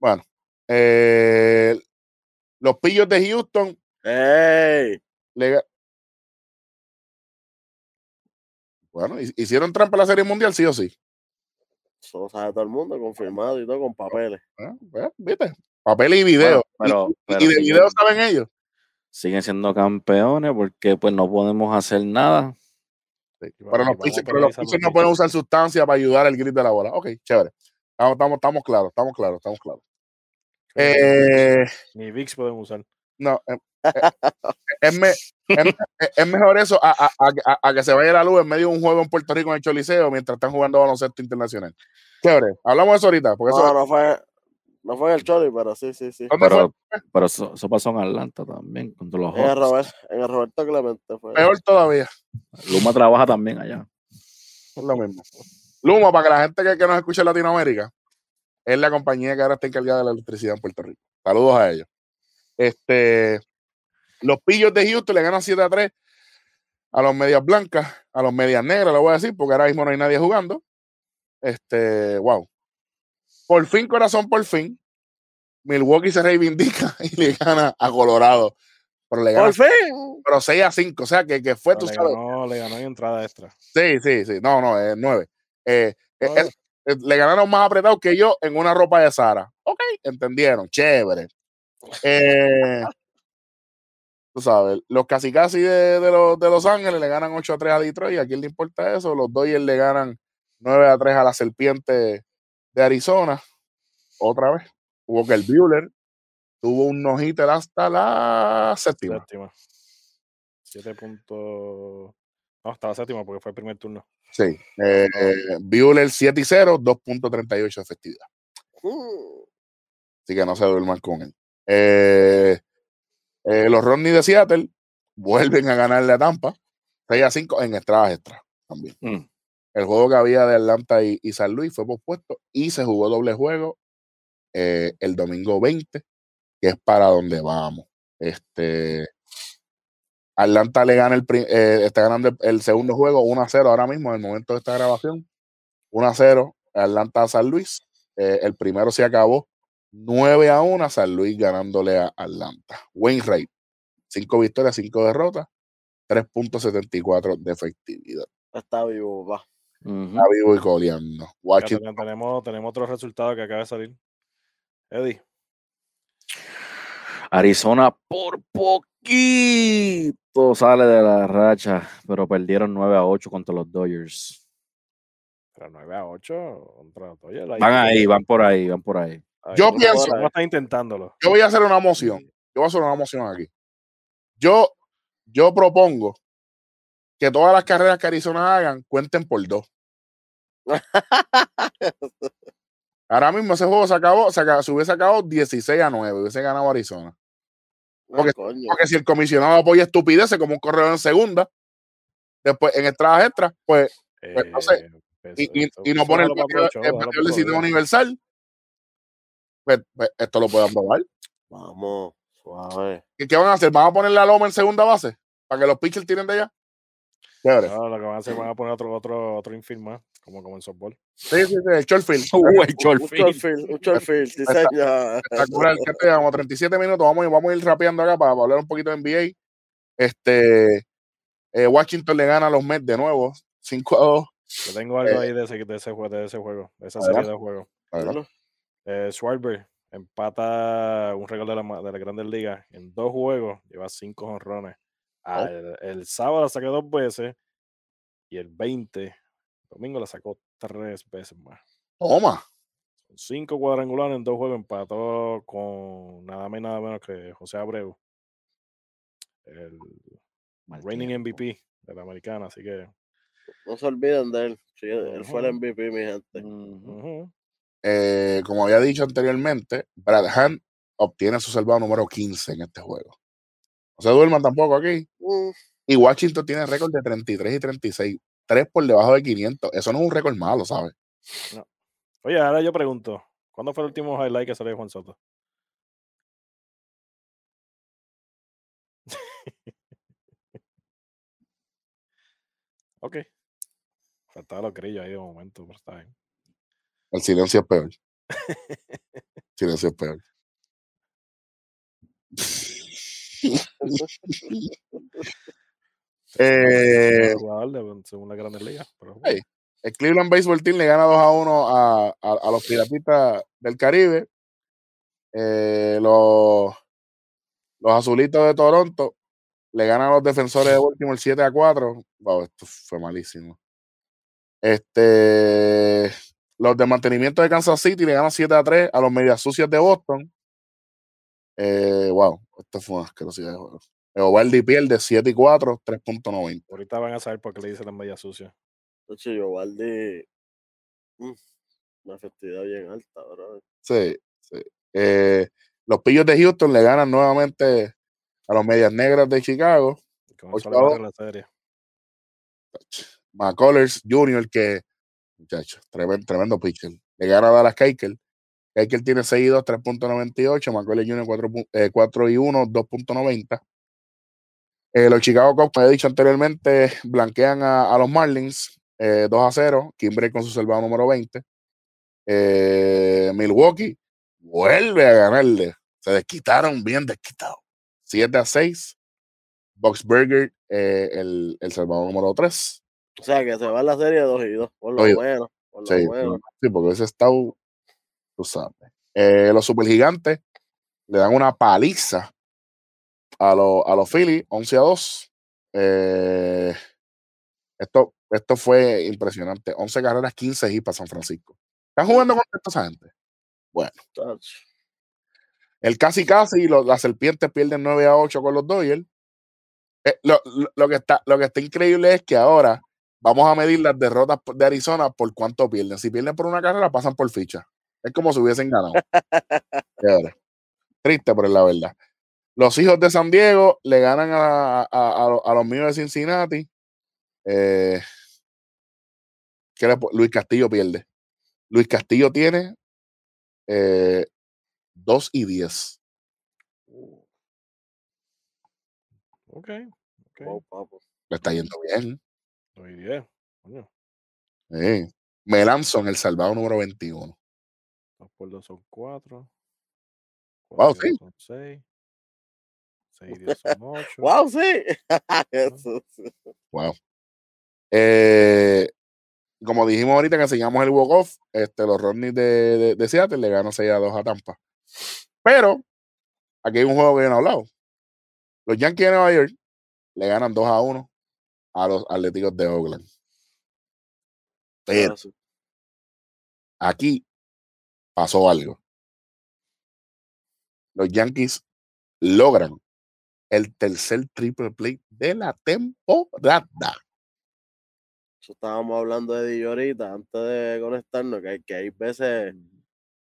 Bueno, eh, los pillos de Houston ¡Ey! le Bueno, hi- hicieron trampa en la Serie Mundial, sí o sí. Eso lo sabe todo el mundo, confirmado y todo con papeles. Bueno, ¿Viste? Papel y video. Bueno, pero- y, y- pero y de siguen- video saben ellos. Siguen siendo campeones porque pues no podemos hacer nada. Sí, Pero los pero pitchers no pueden usar sustancia para ayudar al grito de la bola. Ok, chévere. Estamos, estamos, estamos claros, estamos claros, estamos claros. Eh, Ni VIX pueden usar. no, eh, eh, es, me- es- mejor eso a, a- a- que se vaya la luz en medio de un juego en Puerto Rico en el Choliseo mientras están jugando baloncesto internacional. Chévere, hablamos de eso ahorita. Porque eso, No, no fue, no fue en el Choli, pero sí, sí, sí. Pero, pero eso, eso pasó en Atlanta también, contra los En el. Robert- en el Roberto Clemente fue. Peor todavía. Luma trabaja también allá. Es lo mismo. Luma, para que la gente que, que nos escucha en Latinoamérica, es la compañía que ahora está encargada de la electricidad en Puerto Rico. Saludos a ellos. Este, los pillos de Houston le ganan 7 a 3 a los medias blancas, a los medias negras, lo voy a decir, porque ahora mismo no hay nadie jugando. Este, wow. Por fin, corazón, por fin. Milwaukee se reivindica y le gana a Colorado. Pero le gana ¡Por fin! pero 6 a 5. O sea, que, que fue, No, tú le, sabes. ganó, le ganó en entrada extra. Sí, sí, sí. No, no, es 9. Eh, eh, es- eh, le ganaron más apretado que yo en una ropa de Sara. Ok, entendieron. Chévere. Eh, tú sabes, los casi casi de, de los, de Los Ángeles le ganan 8 a 3 a Detroit. ¿A quién le importa eso? Los Dodgers le ganan 9 a 3 a la Serpiente de Arizona. Otra vez. Walker Bueller tuvo un no-hitter hasta la séptima. Séptima. Siete puntos. No, estaba séptima porque fue el primer turno. Sí. Eh, eh, Bueller 7 y 0, 2.38 de efectividad. Así que no se duerman con él. Eh, eh, los Rodney de Seattle vuelven a ganarle a Tampa 6 a 5 en extras extra también. Mm. El juego que había de Atlanta y, San Luis fue pospuesto y se jugó doble juego eh, el domingo 20, que es para donde vamos. Este, Atlanta le gana el, eh, está ganando el, segundo juego 1 a 0 ahora mismo, en el momento de esta grabación. 1 a 0, Atlanta a San Luis. Eh, el primero se acabó 9 a 1, San Luis ganándole a Atlanta. Wainwright, 5 victorias, 5 derrotas, 3.74 de efectividad. Está vivo, va. Está vivo y coleando. Tenemos, tenemos otro resultado que acaba de salir. Eddie. Arizona por poquito sale de la racha, pero perdieron 9 a 8 contra los Dodgers. Pero 9 a 8 contra los Dodgers. Van ahí, van por ahí, van por ahí. yo pienso. No está intentándolo. Yo voy a hacer una moción. Yo voy a hacer una moción aquí. Yo, yo propongo que todas las carreras que Arizona hagan cuenten por dos. Ahora mismo ese juego se acabó, se, hubiese acabado 16 a 9, hubiese ganado Arizona. Ah, porque, si el comisionado apoya estupideces como un correo en segunda, después en entradas extras, pues, pues no sé, eh, y, no pone el partido, el de universal, pues, pues, esto lo pueden probar. Vamos, suave. ¿Y qué van a hacer? ¿Van a poner la loma en segunda base? ¿Para que los pitchers tiren de allá? No, lo que van a hacer van a poner otro, otro, otro infield más, como, como en softball. Sí, sí, sí, el shortfield. Uh, el shortfield. Un shortfield, sí, señor. Espectacular. Llevamos 37 minutos, vamos, vamos a ir rapeando acá para, hablar un poquito de NBA. Este, eh, Washington le gana a los Mets de nuevo, 5 a 2. Yo tengo algo eh, ahí de ese, de ese, de ese juego, de esa serie de juegos. Eh, Schwarber empata un récord de la, de la Grandes Ligas en dos juegos, lleva cinco honrones. Oh. el sábado la saqué dos veces y el 20, domingo la sacó tres veces más. Toma. cinco cuadrangulares en dos juegos, empató con nada más nada menos que José Abreu, el reigning MVP de la americana, así que. No se olviden de él, él fue el MVP, mi gente. Eh, como había dicho anteriormente, Brad Hunt obtiene su salvado número 15 en este juego. No se duerman tampoco aquí. Y Washington tiene récord de 33 y 36. Tres por debajo de 500. Eso no es un récord malo, ¿sabes? Oye, ahora yo pregunto. ¿Cuándo fue el último highlight que salió de Juan Soto? ok. Faltaba los grillos ahí de momento, pero está bien. El silencio es peor. silencio es peor. Eh, según la Grandes el Cleveland Baseball Team le gana 2 a 1 a, a, los Piratitas del Caribe. Eh, los, los Azulitos de Toronto le ganan a los Defensores de Baltimore 7 a 4. Wow, esto fue malísimo. Este, los de mantenimiento de Kansas City le ganan 7 a 3 a los Medias Sucias de Boston. Eh, wow, esto fue una asquerosidad de juego. Ovaldi pierde 7 y 4, 3.90. Ahorita van a saber por qué le dicen la media sucia. Entonces, Ovaldi. Mm, una efectividad bien alta, ¿verdad? Sí, sí. Eh, los pillos de Houston le ganan nuevamente a los medias negras de Chicago. la serie. McCullers Jr., que, muchachos, tremendo, tremendo pitcher. Le gana a Dallas Keikel Keikel tiene 6 y 2, 3.98. McCollum Jr. 4, 4 y 1, 2.90. Eh, los Chicago Cubs, como he dicho anteriormente, blanquean a, los Marlins 2 eh, a 0. Kimbrey con su salvado número 20. Eh, Milwaukee vuelve a ganarle. Se desquitaron bien desquitados. 7 a 6. Boxberger, el, el salvado número 3. O sea que se va la serie 2 y 2. Por lo bueno. Por lo sí, bueno. sí, porque ese está eh, los supergigantes le dan una paliza a, los a los Phillies, 11 a 2. Eh, esto, esto fue impresionante. 11 carreras, 15 hits para San Francisco. ¿Están jugando con esta gente? Bueno. El casi casi, las serpientes pierden 9 a 8 con los Dodgers. Eh, lo, que está, lo que está increíble es que ahora vamos a medir las derrotas de Arizona por cuánto pierden. Si pierden por una carrera, pasan por ficha. Es como si hubiesen ganado. Triste, pero es la verdad. Los hijos de San Diego le ganan a, los míos de Cincinnati. Eh, Luis Castillo pierde. Luis Castillo tiene eh, 2 y 10. Ok. okay. Le está yendo bien. 2 y 10. Coño. Sí. Melanson, el salvado número 21. 2 por 2 son 4. Wow, sí. Son 6. 6 y 10 son 8. wow, sí. Wow. Eh, como dijimos ahorita que enseñamos el walk-off, este, los Rodney de, de, de, Seattle le ganan 6 a 2 a Tampa. Pero aquí hay un juego que yo no he hablado. Los Yankees de Nueva York le ganan 2 a 1 a los Atléticos de Oakland. Pero aquí pasó algo. Los Yankees logran el tercer triple play de la temporada. Eso estábamos hablando de Di ahorita, antes de conectarnos, que hay, que hay veces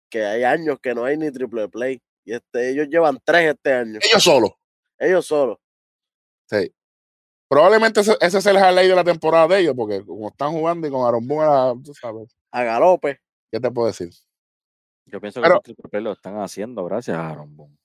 que hay años que no hay ni triple play. Y este, ellos llevan tres este año. Ellos solos. Ellos solos. Sí. Probablemente ese, ese es el highlight de la temporada de ellos, porque como están jugando y con Aaron Boone, tú sabes. A galope. ¿Qué te puedo decir? Yo pienso que Pero, esos triple lo están haciendo gracias a Aaron Boone.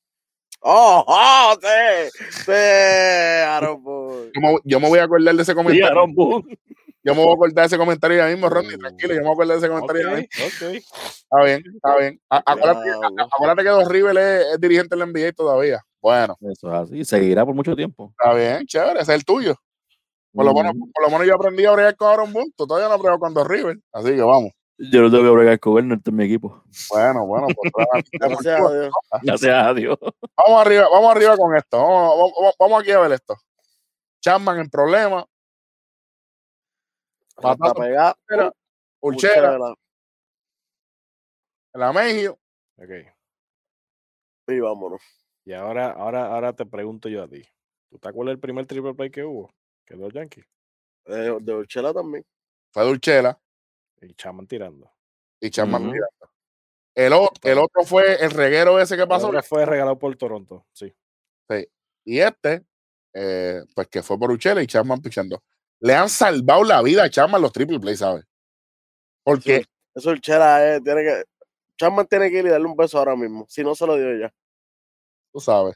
¡Oh, oh sí! ¡Sí, Aaron Boone! Yo me, yo me voy a acordar de ese comentario. Sí, Aaron Boone. Yo me voy a acordar de ese comentario ya mismo, Ronnie, tranquilo, yo me voy a acordar de ese comentario okay, ya mismo. okay. Está bien, está bien. Acuérdate, acuérdate que Dos River es, es, dirigente del NBA todavía. Bueno. Eso es así, seguirá por mucho tiempo. Está bien, chévere, ese es el tuyo. Por lo, menos, por lo menos yo aprendí a bregar con Aaron Boone, todavía no has bregado con Dos River, así que vamos. Yo no tengo que bregar con él, no está en mi equipo. Bueno, bueno, pues gracias a Dios. Gracias a Dios. Vamos arriba, vamos arriba con esto. Vamos, vamos, vamos aquí a ver esto. Chapman en problema. Patato, pegada. Urchera. La Mejio. Ok. Y vámonos. Y ahora, ahora, ahora te pregunto yo a ti. ¿Tú te acuerdas del primer triple play que hubo? Que dio Yankee. Eh, de Urchela también. Fue de Urchela. Y Chapman tirando. Y Chapman uh -huh. tirando. El otro, el otro fue el reguero ese que pasó. El fue regalado por Toronto, sí. Sí. Y este, eh, pues que fue por Uchela y Chapman pichando. Le han salvado la vida a Chapman los triple play, ¿sabes? Porque. Eso, eso Uchela eh, tiene que. Chapman tiene que ir y darle un beso ahora mismo. Si no se lo dio ya. Tú sabes.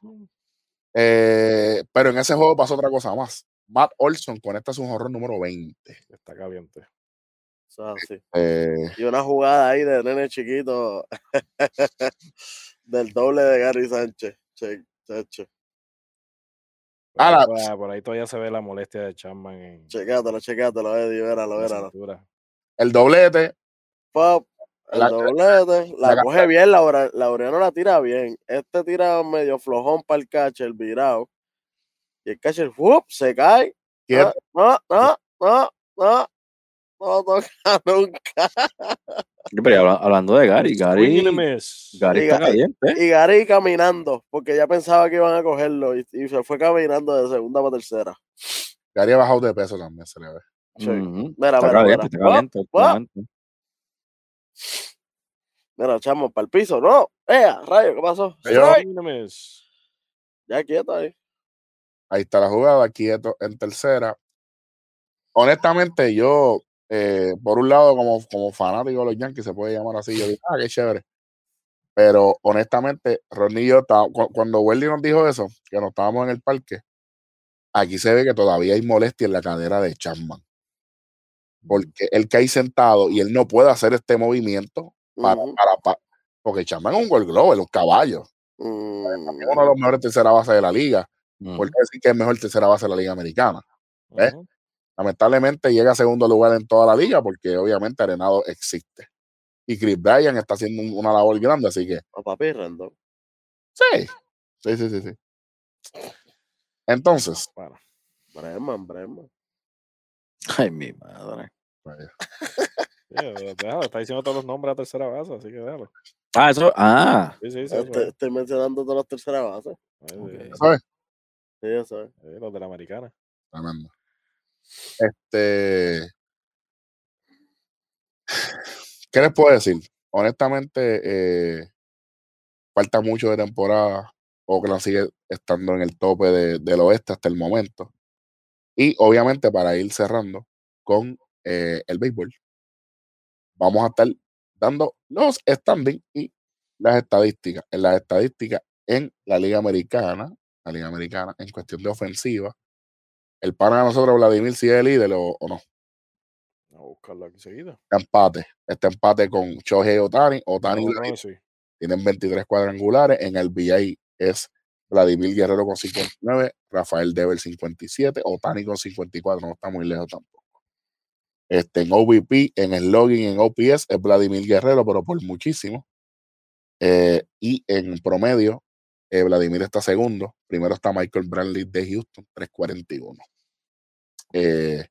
Eh, pero en ese juego pasó otra cosa más. Matt Olson conecta su horror número 20. Está caliente. Eh, y una jugada ahí de nene chiquito del doble de Gary Sánchez. Che, che. Por, ahí, por, por ahí todavía se ve la molestia de Chapman. En, checátelo, checátelo, Eddie, véralo, véralo. El doblete. Pop, el la, doblete. La, la coge bien, Laura, Laureano la tira bien. Este tira medio flojón para el catcher, virado. Y el catcher, se cae. No, no, no, no, no. No toca nunca. Pero hablando de Gary, Gary, Gary está caliente. Y Gary caminando, porque ya pensaba que iban a cogerlo y, y, se fue caminando de segunda para tercera. Gary ha bajado de peso también, se le ve. Sí. Uh -huh. Mira, está mira, caliente, mira. está caliente, Oh, oh. Mira, echamos para el piso. No, ¡Ea, rayo! ¿Qué pasó? Ya quieto ahí. Ahí está la jugada, quieto en tercera. Honestamente, yo eh, por un lado, como, como fanático de los Yankees, se puede llamar así, yo digo, ah, qué chévere. Pero honestamente, Ronnie y yo, cuando Welly nos dijo eso, que nos estábamos en el parque, aquí se ve que todavía hay molestia en la cadera de Chapman. Porque él cae sentado y él no puede hacer este movimiento para, uh -huh. para, para porque Chapman es un Gold Glover, un caballo. Uh -huh. Uno de los mejores tercera base de la liga. Uh -huh. ¿Por qué decir que es mejor tercera base de la liga americana? ¿Ves? Lamentablemente llega a segundo lugar en toda la liga porque obviamente Arenado existe. Y Chris Bryan está haciendo una labor grande, así que. O papi Randall. Sí. Sí, sí, sí, sí. Entonces. Bueno, Breman, Breman. Ay, mi madre. déjalo, está diciendo todos los nombres a tercera base, así que déjalo. Ah, eso. Ah. Sí, sí, sí. Estoy, estoy mencionando todas las terceras bases. Okay. ¿Sabes? Sí, yo sé. Sí, los de la americana. Tremendo. Este. ¿Qué les puedo decir? Honestamente, eh, falta mucho de temporada. Oakland sigue estando en el tope de, del oeste hasta el momento. Y obviamente, para ir cerrando con eh, el béisbol. vamos a estar dando los standings y las estadísticas. En las estadísticas en la Liga Americana, la Liga Americana, en cuestión de ofensiva, el pana de nosotros, Vladimir, si es el líder o, no. A buscarlo aquí seguida. empate. Este empate con Shohei Otani. Otani tienen 23 cuadrangulares. En el BI es Vladimir Guerrero con 59, Rafael Dever 57, Otani con 54. No está muy lejos tampoco. Este, en OVP, en el login, en OPS es Vladimir Guerrero, pero por muchísimo. Eh, y en promedio, eh, Vladimir está segundo. Primero está Michael Bradley de Houston, 341. Eh,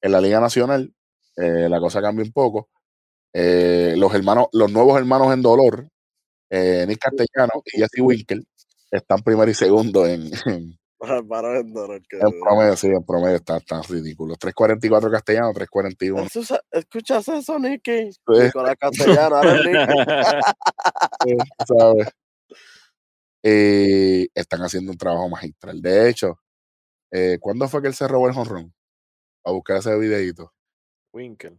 en la Liga Nacional, eh, la cosa cambia un poco. Eh, los hermanos, los nuevos hermanos en dolor, Nick Castellano y Jesse Winkel, están primero y segundo en, en, promedio, sí, en promedio está tan ridículo. 3.44 castellano, 3.41. ¿Escuchas eso, Nicky? Con la castellana, ¿sabes? están haciendo un trabajo magistral. De hecho, eh, ¿cuándo fue que él se robó el jonrón? A buscar ese videito. Winkel.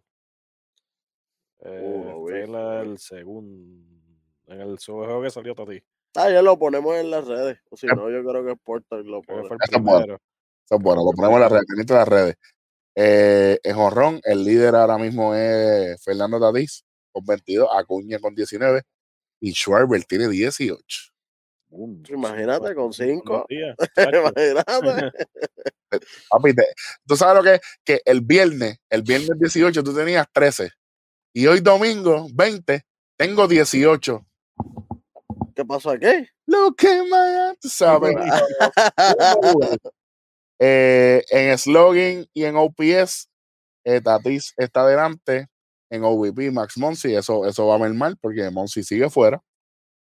Eh, fue en el segundo. En el juego que salió ti. Ah, ya lo ponemos en las redes. O si no, yo creo que Portal lo pone. Eso es bueno. Eso es bueno, lo ponemos en las redes, en las redes. Eh, en jonrón, el líder ahora mismo es Fernando Tatís con 22, Acuña con 19 y Schwarber tiene 18. Imagínate con cinco. Imagínate. Papi, tú sabes lo que es que el viernes, el viernes 18 tú tenías 13 y hoy domingo 20 tengo 18. ¿Qué pasó aquí? Lo que más sabes. eh, en slogan y en OPS, eh, Tatis está adelante. En OVP, Max Monsi, eso, eso va a ver mal porque Monsi sigue fuera.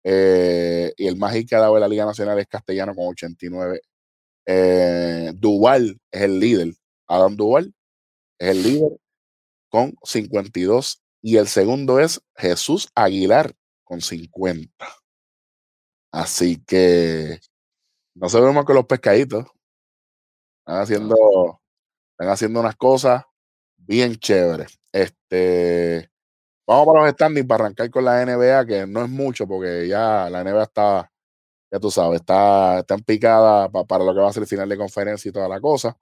Eh, y el más dado de la Liga Nacional es Castellano con 89. Eh, Duval es el líder. Adam Duval es el líder con 52. Y el segundo es Jesús Aguilar con 50. Así que no se vemos con los pescaditos. Están haciendo, están haciendo unas cosas bien chéveres. Este, Vamos para los standings para arrancar con la NBA, que no es mucho porque ya la NBA está, ya tú sabes, está, está en picada para lo que va a ser el final de conferencia y toda la cosa.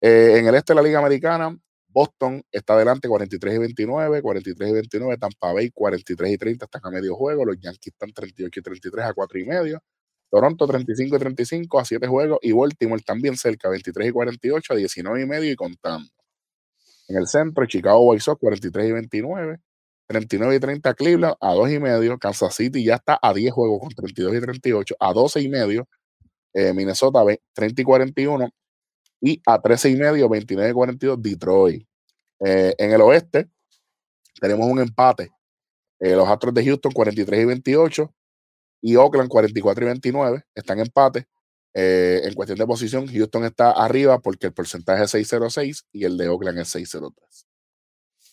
Eh, en el este de la Liga Americana, Boston está adelante 43 y 29, 43 y 29, Tampa Bay 43 y 30 están a medio juego, los Yankees están 38 y 33 a 4 y medio, Toronto 35 y 35 a 7 juegos y Baltimore también cerca 23 y 48 a 19 y medio y contando. En el centro, Chicago White Sox 43 y 29, 39 y 30 Cleveland, a 2 y medio. Kansas City ya está a 10 juegos con 32 y 38, a 12 y medio. Eh, Minnesota 30 y 41 y a 13 y medio, 29 y 42 Detroit. Eh, en el oeste tenemos un empate. Eh, los Astros de Houston 43 y 28 y Oakland 44 y 29 están en empate. en cuestión de posición, Houston está arriba porque el porcentaje es 606 y el de Oakland es 603.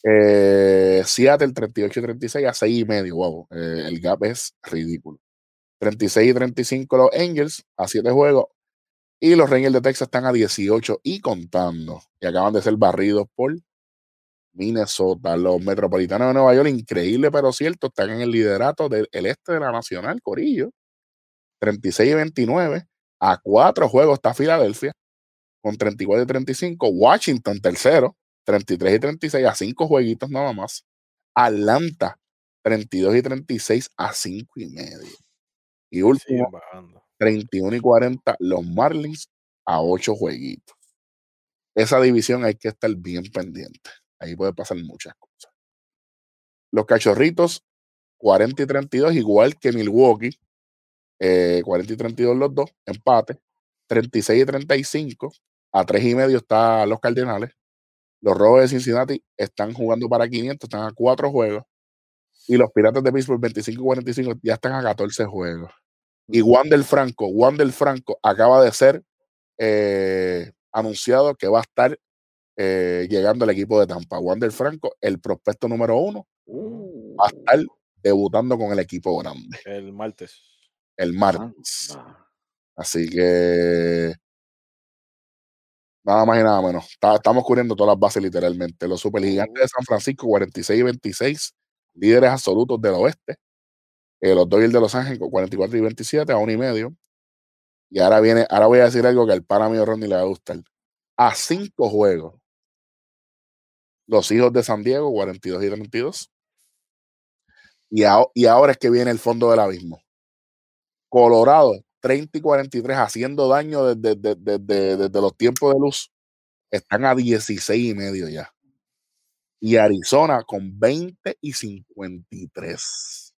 Eh, Seattle 38 y 36 a 6 y medio. Wow, eh, el gap es ridículo. 36 y 35 los Angels a 7 juegos. Y los Rangers de Texas están a 18 y contando. Y acaban de ser barridos por Minnesota. Los Metropolitanos de Nueva York, increíble pero cierto, están en el liderato del este de la Nacional, Corillo. 36 y 29. A 4 juegos está Filadelfia con 34 y 35. Washington tercero 33 y 36 a 5 jueguitos nada más. Atlanta, 32 y 36 a 5 y medio. Y último, 31 y 40, los Marlins a 8 jueguitos. Esa división hay que estar bien pendiente. Ahí puede pasar muchas cosas. Los cachorritos, 40 y 32, igual que Milwaukee. 40 eh, y 32 los dos, empate. 36 y 35. A 3 y medio están los Cardenales. Los Rojos de Cincinnati están jugando para 500, están a 4 juegos. Y los Piratas de Pittsburgh 25 45 ya están a 14 juegos. Y Wander Franco, Wander Franco acaba de ser eh, anunciado que va a estar eh, llegando al equipo de Tampa. Wander Franco, el prospecto número uno, va a uh. estar debutando con el equipo grande. El martes. El martes. Así que Nada más y nada menos. estamos cubriendo todas las bases literalmente. Los supergigantes de San Francisco, 46 y 26, líderes absolutos del oeste. Eh, los Dodgers de Los Ángeles, 44 y 27, a uno y medio. Y ahora viene, ahora voy a decir algo que al pana mío Ronnie le va a gustar. A cinco juegos. Los hijos de San Diego, 42 y 32. Y, y ahora es que viene el fondo del abismo. Colorado, 30 y 43, haciendo daño desde, los tiempos de luz. Están a 16 y medio ya. Y Arizona con 20 y 53.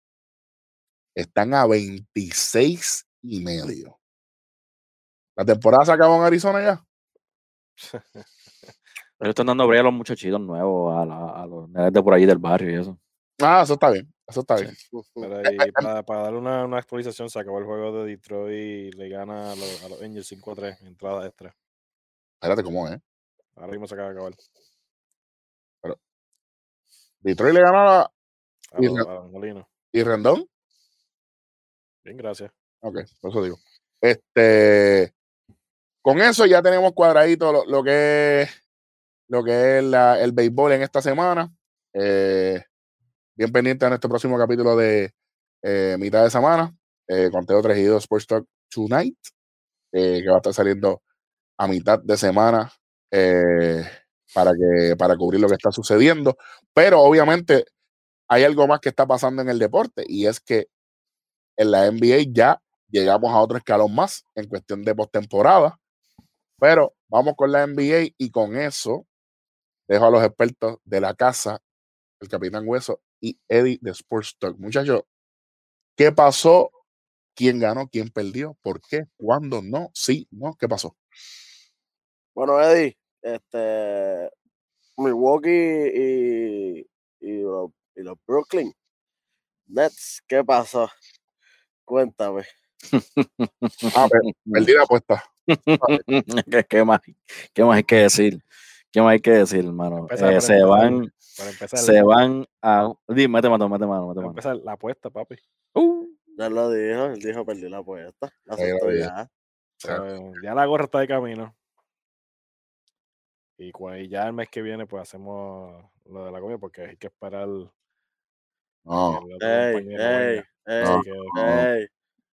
Están a 26 y medio. ¿La temporada se acabó en Arizona ya? Están dando brea a los muchachitos nuevos, a, a los de por allí del barrio y eso. Ah, eso está bien. Eso está bien. para, para, darle una, una, actualización, se acabó el juego de Detroit y le gana a los, a los Angels 5-3, entrada extra. Espérate, ¿cómo es? Ahora mismo se acaba de acabar. Pero, Detroit le gana a, y, a ¿Y Rendón? Bien, gracias. Ok, por eso digo. Este, con eso ya tenemos cuadradito lo, lo que es lo que es la, el béisbol en esta semana. Eh, bien pendiente a nuestro próximo capítulo de eh, mitad de semana, eh, Conteo 3 y 2 Sports Talk Tonight, eh, que va a estar saliendo a mitad de semana para, que, para cubrir lo que está sucediendo. Pero obviamente hay algo más que está pasando en el deporte y es que en la NBA ya llegamos a otro escalón más en cuestión de postemporada. Pero vamos con la NBA y con eso dejo a los expertos de la casa, el capitán Hueso y Eddie de Sports Talk. Muchachos, ¿qué pasó? ¿Quién ganó? ¿Quién perdió? ¿Por qué? ¿Cuándo? ¿No? ¿Sí? ¿No? ¿Qué pasó? Bueno, Eddie, este, Milwaukee y, y, los, Brooklyn Nets, ¿qué pasó? Cuéntame. ah, perdí la apuesta. ¿Qué, más, ¿Qué más hay que decir? ¿Qué más hay que decir, hermano? Eh, se van para empezar. Se van a. Dime, mete mano, mete mano, mete mano. empezar la apuesta, papi. Uh. Ya lo dijo, él dijo perdió la apuesta. La ya. ya la gorra está de camino. Y, ya el mes que viene, pues hacemos lo de la comida porque hay que esperar. No. Ey, ey, así que,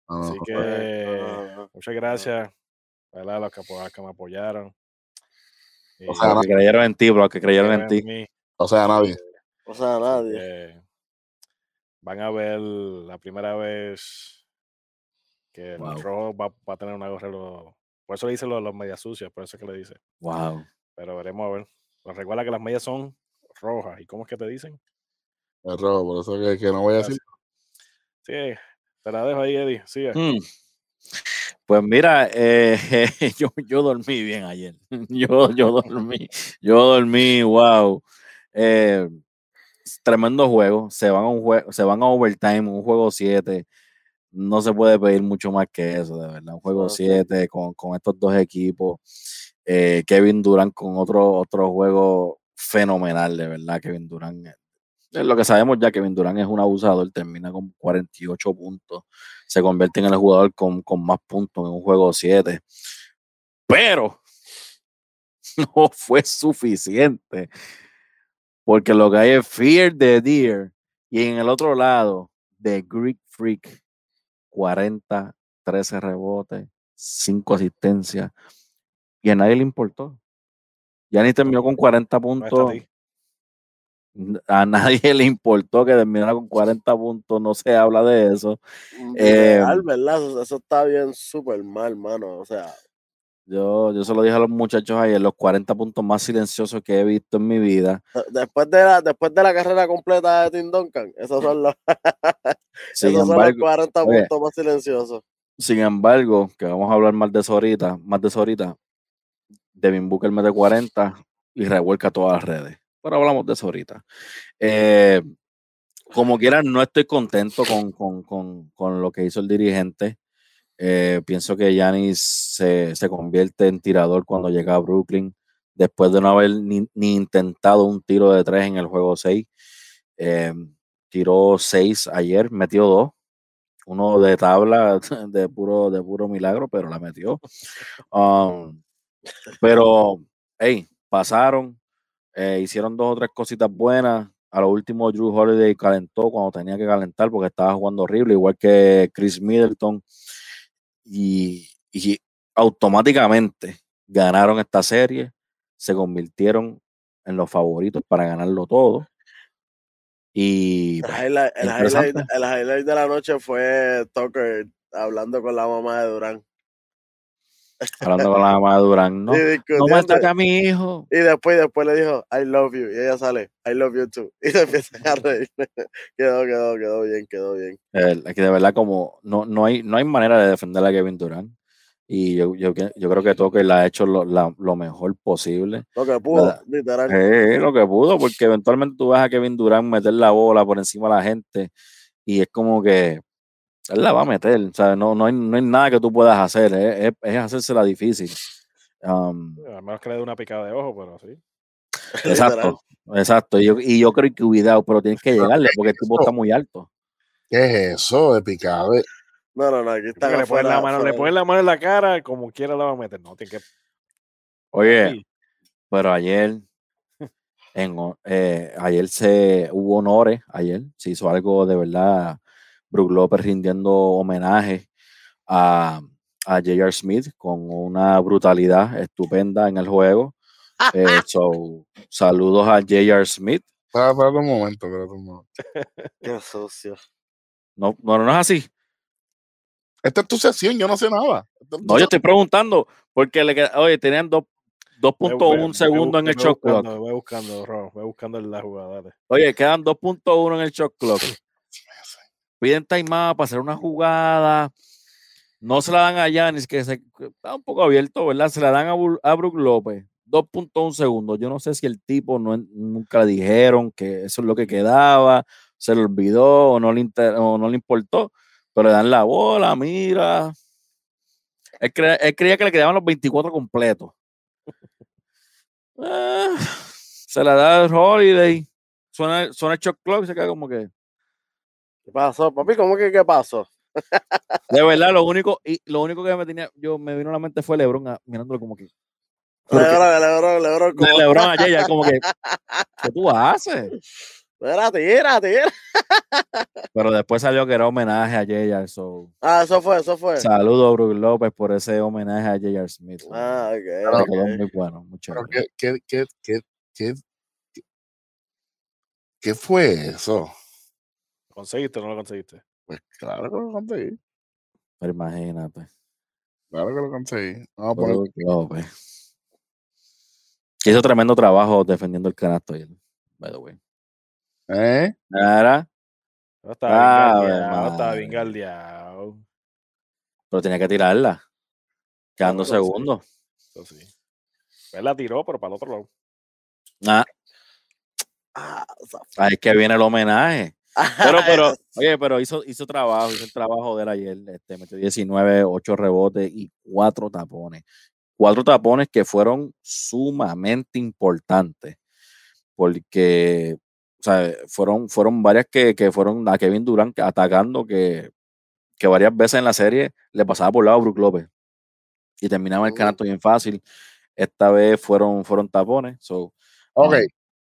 así que muchas gracias a los que, que me apoyaron. O sea, los que creyeron en ti, bro, que creyeron en ti. O sea, nadie. O sea, nadie. van a ver la primera vez que el rojo va, a tener una gorra. por eso le dice los, los medias sucias, por eso es que le dice. Wow. Pero veremos a ver. Pero recuerda que las medias son rojas. ¿Y cómo es que te dicen? Es rojo, por eso que, que no voy a decir. Sí, te la dejo ahí, Eddie. Sigue. Mm. Pues mira, eh, yo, yo dormí bien ayer. Yo, yo dormí, yo dormí, wow. Eh, tremendo juego. Se van a un juego, se van a overtime, un juego 7. No se puede pedir mucho más que eso, de verdad. Un juego 7 con, estos dos equipos. Eh, Kevin Durant con otro, otro juego fenomenal, de verdad. Kevin Durant eh, es lo que sabemos ya, Kevin Durant es un abusador, termina con 48 puntos, se convierte en el jugador con, con más puntos en un juego 7. Pero no fue suficiente porque lo que hay es Fear the Deer. Y en el otro lado, The Greek Freak, 40, 13 rebotes, 5 asistencias. Y a nadie le importó. Ya ni terminó con 40 puntos. A nadie le importó que terminara con 40 puntos, no se habla de eso. Eh, ¿verdad? Eso está bien súper mal, mano. O sea, yo, yo se lo dije a los muchachos ayer, los 40 puntos más silenciosos que he visto en mi vida. Después de la, después de la carrera completa de Tim Duncan, esos son los, esos son los 40 puntos más silenciosos. Sin embargo, que vamos a hablar más de eso ahorita, más de eso ahorita, Devin Booker mete 40 y revuelca todas las redes. Pero hablamos de eso ahorita. Eh, como quieran, no estoy contento con, con, con, con lo que hizo el dirigente. Eh, pienso que Yanis se, se, convierte en tirador cuando llega a Brooklyn, después de no haber ni, intentado un tiro de tres en el juego 6. Eh, tiró seis ayer, metió dos, uno de tabla de puro, de puro milagro, pero la metió. Um, Pero, hey, pasaron, eh, hicieron dos o tres cositas buenas. A lo último, Drew Holiday calentó cuando tenía que calentar porque estaba jugando horrible, igual que Chris Middleton. Y, y automáticamente ganaron esta serie, se convirtieron en los favoritos para ganarlo todo. Y El pues, highlight, el highlight- el highlight de la noche fue Tucker hablando con la mamá de Durán. Hablando con la mamá de Durán, no, no maltrate a mi hijo. y después, después le dijo, I love you. Y ella sale, I love you too. Y se empiezan a reír. quedó, quedó, quedó bien, quedó bien. Eh, Es que de verdad como no, no, hay, no hay manera de defender a Kevin Durant. Y yo, yo, yo creo que Tucker le ha hecho lo, la- lo mejor posible. Lo que pudo, Nada. literal. Eh, lo que pudo, porque eventualmente tú ves a Kevin Durant meter la bola por encima de la gente y es como que él la va a meter, o sea, no, no, hay, no hay nada que tú puedas hacer, es, es, es hacérsela difícil. Um, A menos que le dé una picada de ojo, pero sí. exacto, exacto. Y yo, y yo creo que cuidado, pero tienes que llegarle porque el tipo está muy alto. ¿Qué es eso de picado? No, no, no, aquí está le ponen la mano, le ponen la mano en la cara, como quiera la va a meter. No, tiene que. Oye, Sí. pero ayer, en, eh, ayer se hubo honores, ayer se hizo algo de verdad, Brook López rindiendo homenaje a, a J.R. Smith con una brutalidad estupenda en el juego. Eh, so, saludos a J.R. Smith. Espérate, espérate un momento, espérate un momento. Qué sucio. No, no, no es así. Esta es tu sesión, yo no sé nada. Esta No, yo estoy preguntando porque le queda- oye, tenían dos- Ve- 2.1 ve- segundo ve en el shot clock. buscando, Ve buscando, Ro, ve buscando la jugada. dale. Oye, quedan 2.1 en el shot clock. Piden timeout para hacer una jugada. No se la dan a Yanis, que está un poco abierto, ¿verdad? Se la dan a, a Brook López. 2.1 segundos. Yo no sé si el tipo nunca le dijeron que eso es lo que quedaba, se le olvidó o no le, importó, pero le dan la bola, mira. Él creía que le quedaban los 24 completos. Ah, se la da el Holiday. Suena, suena el shot clock y se queda como que. ¿Qué pasó, papi? ¿Cómo que qué pasó? De verdad, lo único, y lo único que me tenía, yo me vino a la mente fue Lebron ah, mirándolo como que. Pero que- Lebron, Lebron, Lebron, como- Lebron ayer, ya como que. ¿Qué tú haces? Mira, tira, tira. Pero después salió que era homenaje a J.R. So, Ah, eso fue, eso fue. saludo a Brook López por ese homenaje a J.R. Smith. Ah, Me ok. quedó ok. muy bueno, Pero. ¿qué, qué, qué, qué, qué, qué fue eso? ¿Lo conseguiste o no lo conseguiste? Pues claro que lo conseguí. Pero imagínate. Claro que lo conseguí. Vamos a poner López. Que hizo tremendo trabajo defendiendo el canasto ayer, by the way. ¿Eh? No estaba bien galdeado, estaba bien madre. galdeado. pero tenía que tirarla. Quedando Bueno, sí. segundo. Eso sí. Él la tiró, pero para el otro lado. Ah, Ah, ahí es que viene el homenaje. Pero, pero, oye, pero hizo, hizo trabajo, hizo el trabajo de él ayer. Este, metió 19, 8 rebotes y 4 tapones. Cuatro tapones que fueron sumamente importantes. Porque, o sea, fueron, fueron varias que, que fueron a Kevin Durant atacando que, que varias veces en la serie le pasaba por lado a Brook López. Y terminaba el Ujú. canasto bien fácil. Esta vez fueron, fueron tapones. So, Ok, um,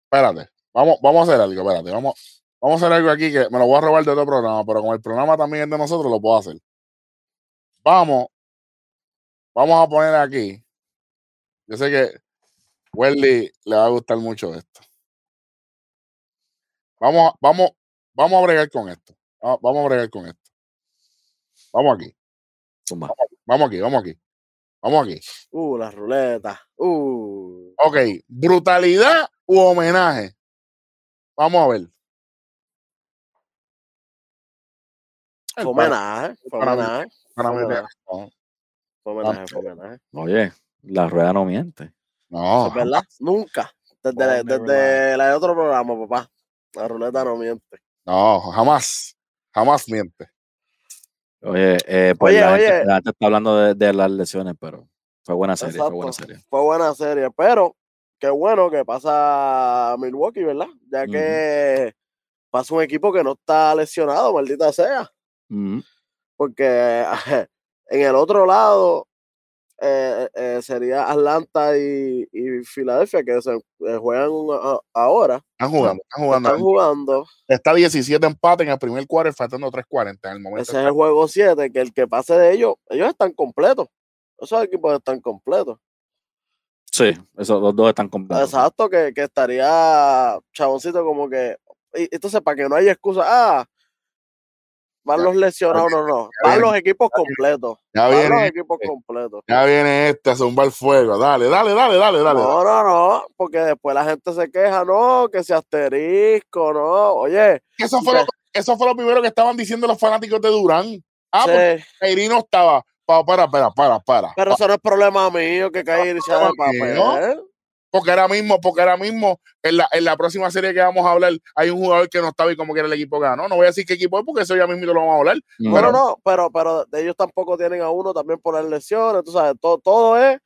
espérate. Vamos, vamos a hacer algo, espérate. Vamos, vamos a hacer algo aquí que me lo voy a robar de otro programa, pero como el programa también es de nosotros, lo puedo hacer. Vamos, vamos a poner aquí. Yo sé que Welly le va a gustar mucho esto. Vamos, a- vamos, vamos a bregar con esto. Va- Vamos a bregar con esto. Vamos aquí, zumba. vamos aquí, vamos aquí. Vamos aquí. Uh, la ruleta. Uh. Ok, brutalidad u homenaje. Vamos a ver. Fue homenaje. Fue homenaje. Fue homenaje. Fue homenaje. Oye, la rueda no miente. no, ¿Es verdad? Nunca. Desde, desde la de otro programa, papá. La ruleta no miente. no, jamás, jamás miente. Oye, eh, pues Oye, la, oye. Gente, la gente está hablando de, de las lesiones, pero fue buena serie, fue buena serie. Fue buena serie, pero qué bueno que pasa Milwaukee, ¿verdad? Ya que pasa un equipo que no está lesionado, maldita sea. Porque en el otro lado, eh, eh, sería Atlanta y, y Filadelfia, que se eh, juegan ahora. Están jugando, están jugando. Están jugando. Está 17 empate en el primer quarter, faltando 3.40 en el momento. Ese es el juego 7, que el que pase de ellos, ellos están completos. Esos equipos están completos. Sí, esos los dos están completos. Exacto, que, que estaría chaboncito como que. Y, entonces, para que no haya excusa, ah, Van los lesionados, no, no. Van los equipos completos. Ya viene, los equipos completos. Ya viene este a zumbar fuego. Dale, dale, dale, dale, dale. No, no, no. Porque después la gente se queja, no, que se asterisco, no. Oye. Eso fue, lo, eso fue lo primero que estaban diciendo los fanáticos de Durán. Ah, sí. porque no estaba. Para, para, para, para, para. Pero eso no es problema mío que Kairi sea de papel. Porque ahora mismo, porque ahora mismo, en la, en la próxima serie que vamos a hablar, hay un jugador que no estaba y como quiere el equipo ganó. No voy a decir qué equipo es porque eso ya mismo lo vamos a hablar. Pero no, pero, pero ellos tampoco tienen a uno también por las lesiones. Tú sabes, todo, todo es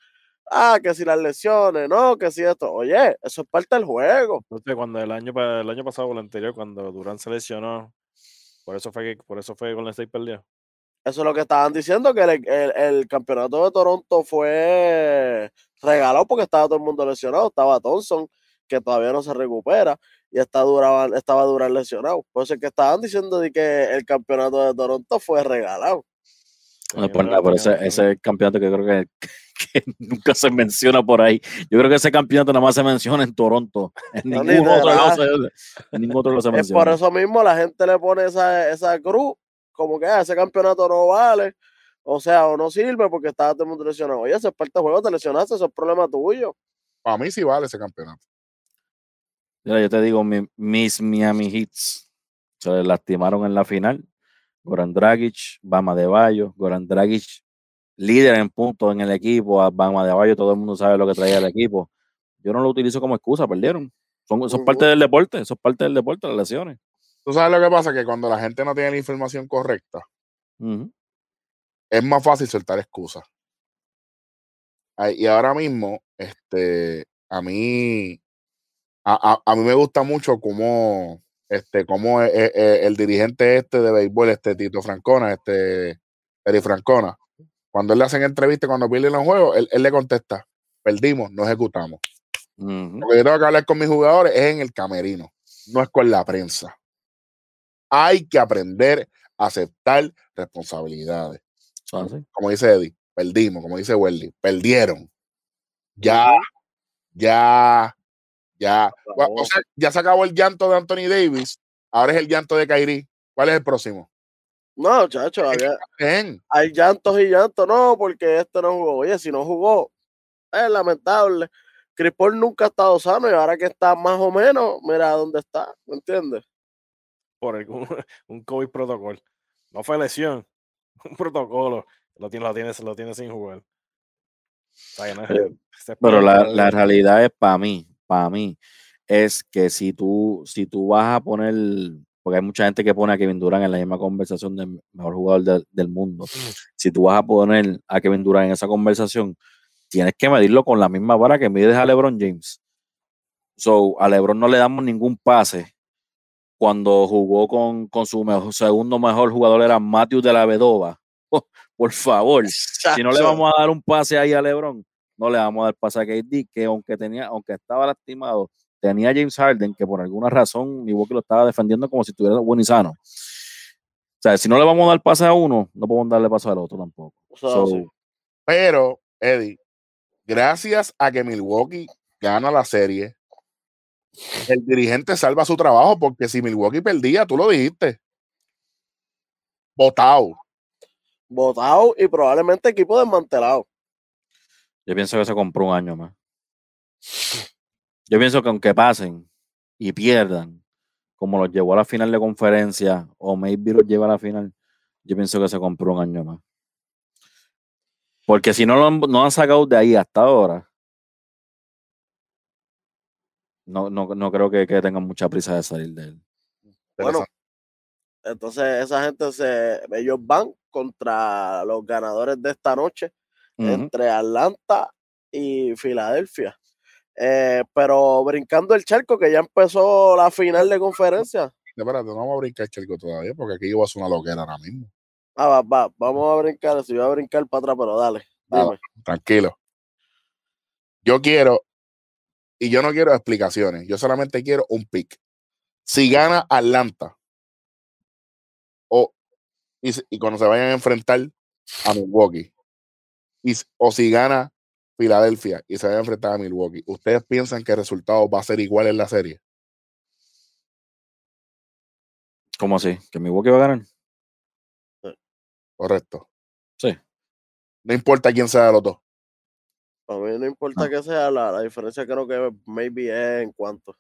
ah, que si las lesiones, no, que si esto. Oye, eso es parte del juego. Entonces, cuando el año, el año pasado o el anterior, cuando Durán se lesionó, por eso fue que, por eso fue con el State perdió. Eso es lo que estaban diciendo, que el, el, campeonato de Toronto fue regalado porque estaba todo el mundo lesionado. Estaba Thompson, que todavía no se recupera, y está estaba Durán lesionado. Por eso es que estaban diciendo de que el campeonato de Toronto fue regalado. No por nada, pero ese, ese campeonato que creo que, que, nunca se menciona por ahí. Yo creo que ese campeonato nada más se menciona en Toronto. En, ningún, otro lado se, en ningún otro lado se menciona. Es por eso mismo la gente le pone esa, esa cruz como que ah, ese campeonato no vale, o sea, o no sirve porque estaba todo el mundo lesionado. Oye, ese es parte del juego, te lesionaste, eso es problema tuyo. Para mí sí vale ese campeonato. Mira, yo te digo, mis Miami Hits se lastimaron en la final. Goran Dragic, Bama de Bayo, Goran Dragic, líder en puntos en el equipo, Bama de Bayo, todo el mundo sabe lo que traía el equipo. Yo no lo utilizo como excusa, perdieron. Son, son parte del deporte, son parte del deporte, las lesiones. Tú sabes lo que pasa, que cuando la gente no tiene la información correcta, es más fácil soltar excusas. Y ahora mismo, este, a mí, a, mí me gusta mucho cómo, este, cómo e, e, e, el dirigente este de béisbol, este Tito Francona, este Eri Francona, cuando él le hacen entrevista, cuando pierden los juegos, él, le contesta, perdimos, no ejecutamos. Lo que yo tengo que hablar con mis jugadores es en el camerino, no es con la prensa. Hay que aprender a aceptar responsabilidades. Como dice Eddie, perdimos, como dice Welly, perdieron. Ya, ya, ya. O sea, ya se acabó el llanto de Anthony Davis, ahora es el llanto de Kyrie. ¿Cuál es el próximo? No, chacho, hay llantos y llantos, no, porque este no jugó. Oye, si no jugó, es lamentable. Chris Paul nunca ha estado sano y ahora que está más o menos, mira dónde está, ¿me entiendes? Por un, un COVID protocolo. No fue lesión, un protocolo. Lo tiene, lo tiene, lo tiene sin jugar. Pero la, la realidad es para mí, para mí, es que si tú, si tú vas a poner, porque hay mucha gente que pone a Kevin Durant en la misma conversación del mejor jugador del mundo, mm. si tú vas a poner a Kevin Durant en esa conversación, tienes que medirlo con la misma vara que mides a LeBron James. So, a LeBron no le damos ningún pase cuando jugó con, con su segundo mejor jugador era Matthew de la Vedova. por favor, si no le vamos a dar un pase ahí a LeBron, no le vamos a dar pase a KD, que aunque tenía, aunque estaba lastimado, tenía James Harden, que por alguna razón que lo estaba defendiendo como si estuviera buen y sano. O sea, si no le vamos a dar pase a uno, no podemos darle paso al otro tampoco. Pero, Eddie, gracias a que Milwaukee gana la serie, el dirigente salva su trabajo porque si Milwaukee perdía, tú lo dijiste. Votado. Votado y probablemente equipo desmantelado. Yo pienso que se compró un año más. Yo pienso que aunque pasen y pierdan, como los llevó a la final de conferencia, o maybe los lleva a la final, yo pienso que se compró un año más. Porque si no lo no han sacado de ahí hasta ahora, no, no, no creo que, que, tengan mucha prisa de salir de él. Bueno, entonces esa gente se, ellos van contra los ganadores de esta noche entre Atlanta y Filadelfia. Eh, pero brincando el charco, que ya empezó la final de conferencia. Espérate, no vamos a brincar el charco todavía, porque aquí yo voy a hacer una loquera ahora mismo. Ah, va, va, vamos a brincar, si voy a brincar para atrás, pero dale. tranquilo. Yo quiero, y yo no quiero explicaciones, yo solamente quiero un pick. Si gana Atlanta, o, y, cuando se vayan a enfrentar a Milwaukee, y, o si gana Filadelfia y se vayan a enfrentar a Milwaukee, ¿ustedes piensan que el resultado va a ser igual en la serie? ¿Cómo así? ¿Que Milwaukee va a ganar? Correcto. Sí. No importa quién sea de los dos. A mí no importa que sea, la, la, diferencia creo que maybe es en cuanto.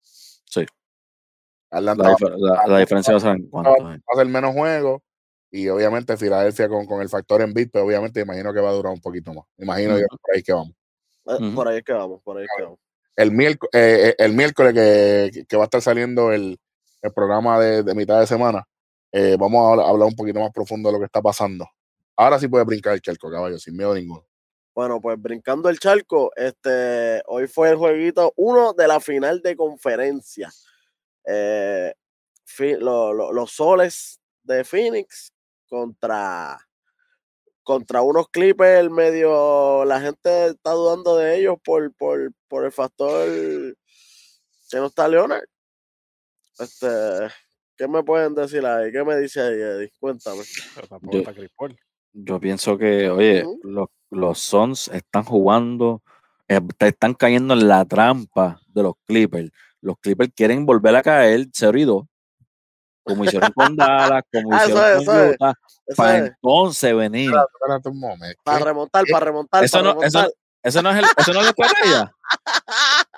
Sí. la, diferencia va a ser en cuanto. Va a ser menos juegos y obviamente Filadelfia con, con el factor en beat, pero obviamente imagino que va a durar un poquito más. Imagino yo por ahí que vamos. Eh, por ahí que vamos, por ahí que vamos. El, miércoles, eh, eh, el miércoles que, que, va a estar saliendo el, el programa de, de, mitad de semana, vamos a hablar un poquito más profundo de lo que está pasando. Ahora sí puede brincar el charco, caballo, sin miedo ninguno. Bueno, pues brincando el charco, este, hoy fue el jueguito uno de la final de conferencia. Eh, los soles de Phoenix contra, contra unos Clippers medio. La gente está dudando de ellos por, por, por el factor que no está Leonard. Este, ¿Qué me pueden decir ahí? ¿Qué me dice ahí, Eddie? Cuéntame. Yo pienso que, oye, los, los Suns están jugando, eh, están cayendo en la trampa de los Clippers. Los Clippers quieren volver a caer 0 y 2, como hicieron con Dallas, como ah, hicieron con Utah, para entonces venir. Para remontar, para remontar. Eso, para no, remontar. Eso, no es el, eso no es la.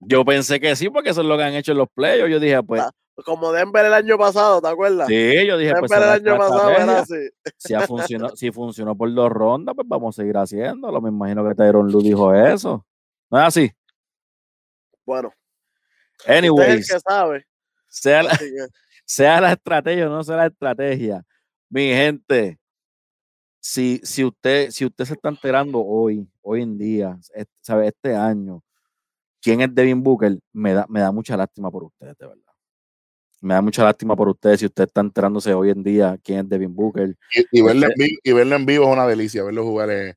Yo pensé que sí, porque eso es lo que han hecho en los playoffs. Yo dije, pues, ah, como Denver el año pasado, ¿te acuerdas? Sí, yo dije, pues, Denver el año pasado era así. Si, ha funcionado, si funcionó por dos rondas, pues vamos a seguir haciéndolo. Me imagino que Tyron Lu dijo eso. ¿No es así? Bueno. Anyways. que sabe. Sea la, sea la estrategia o no sea la estrategia. Mi gente, si, si, usted, si usted se está enterando hoy, hoy en día, sabe, este año, quién es Devin Booker, me da, me da mucha lástima por ustedes, de verdad me da mucha lástima por ustedes si usted está enterándose hoy en día quién es Devin Booker. Y, verlo, en vivo, y verlo en vivo es una delicia, verlo jugar es,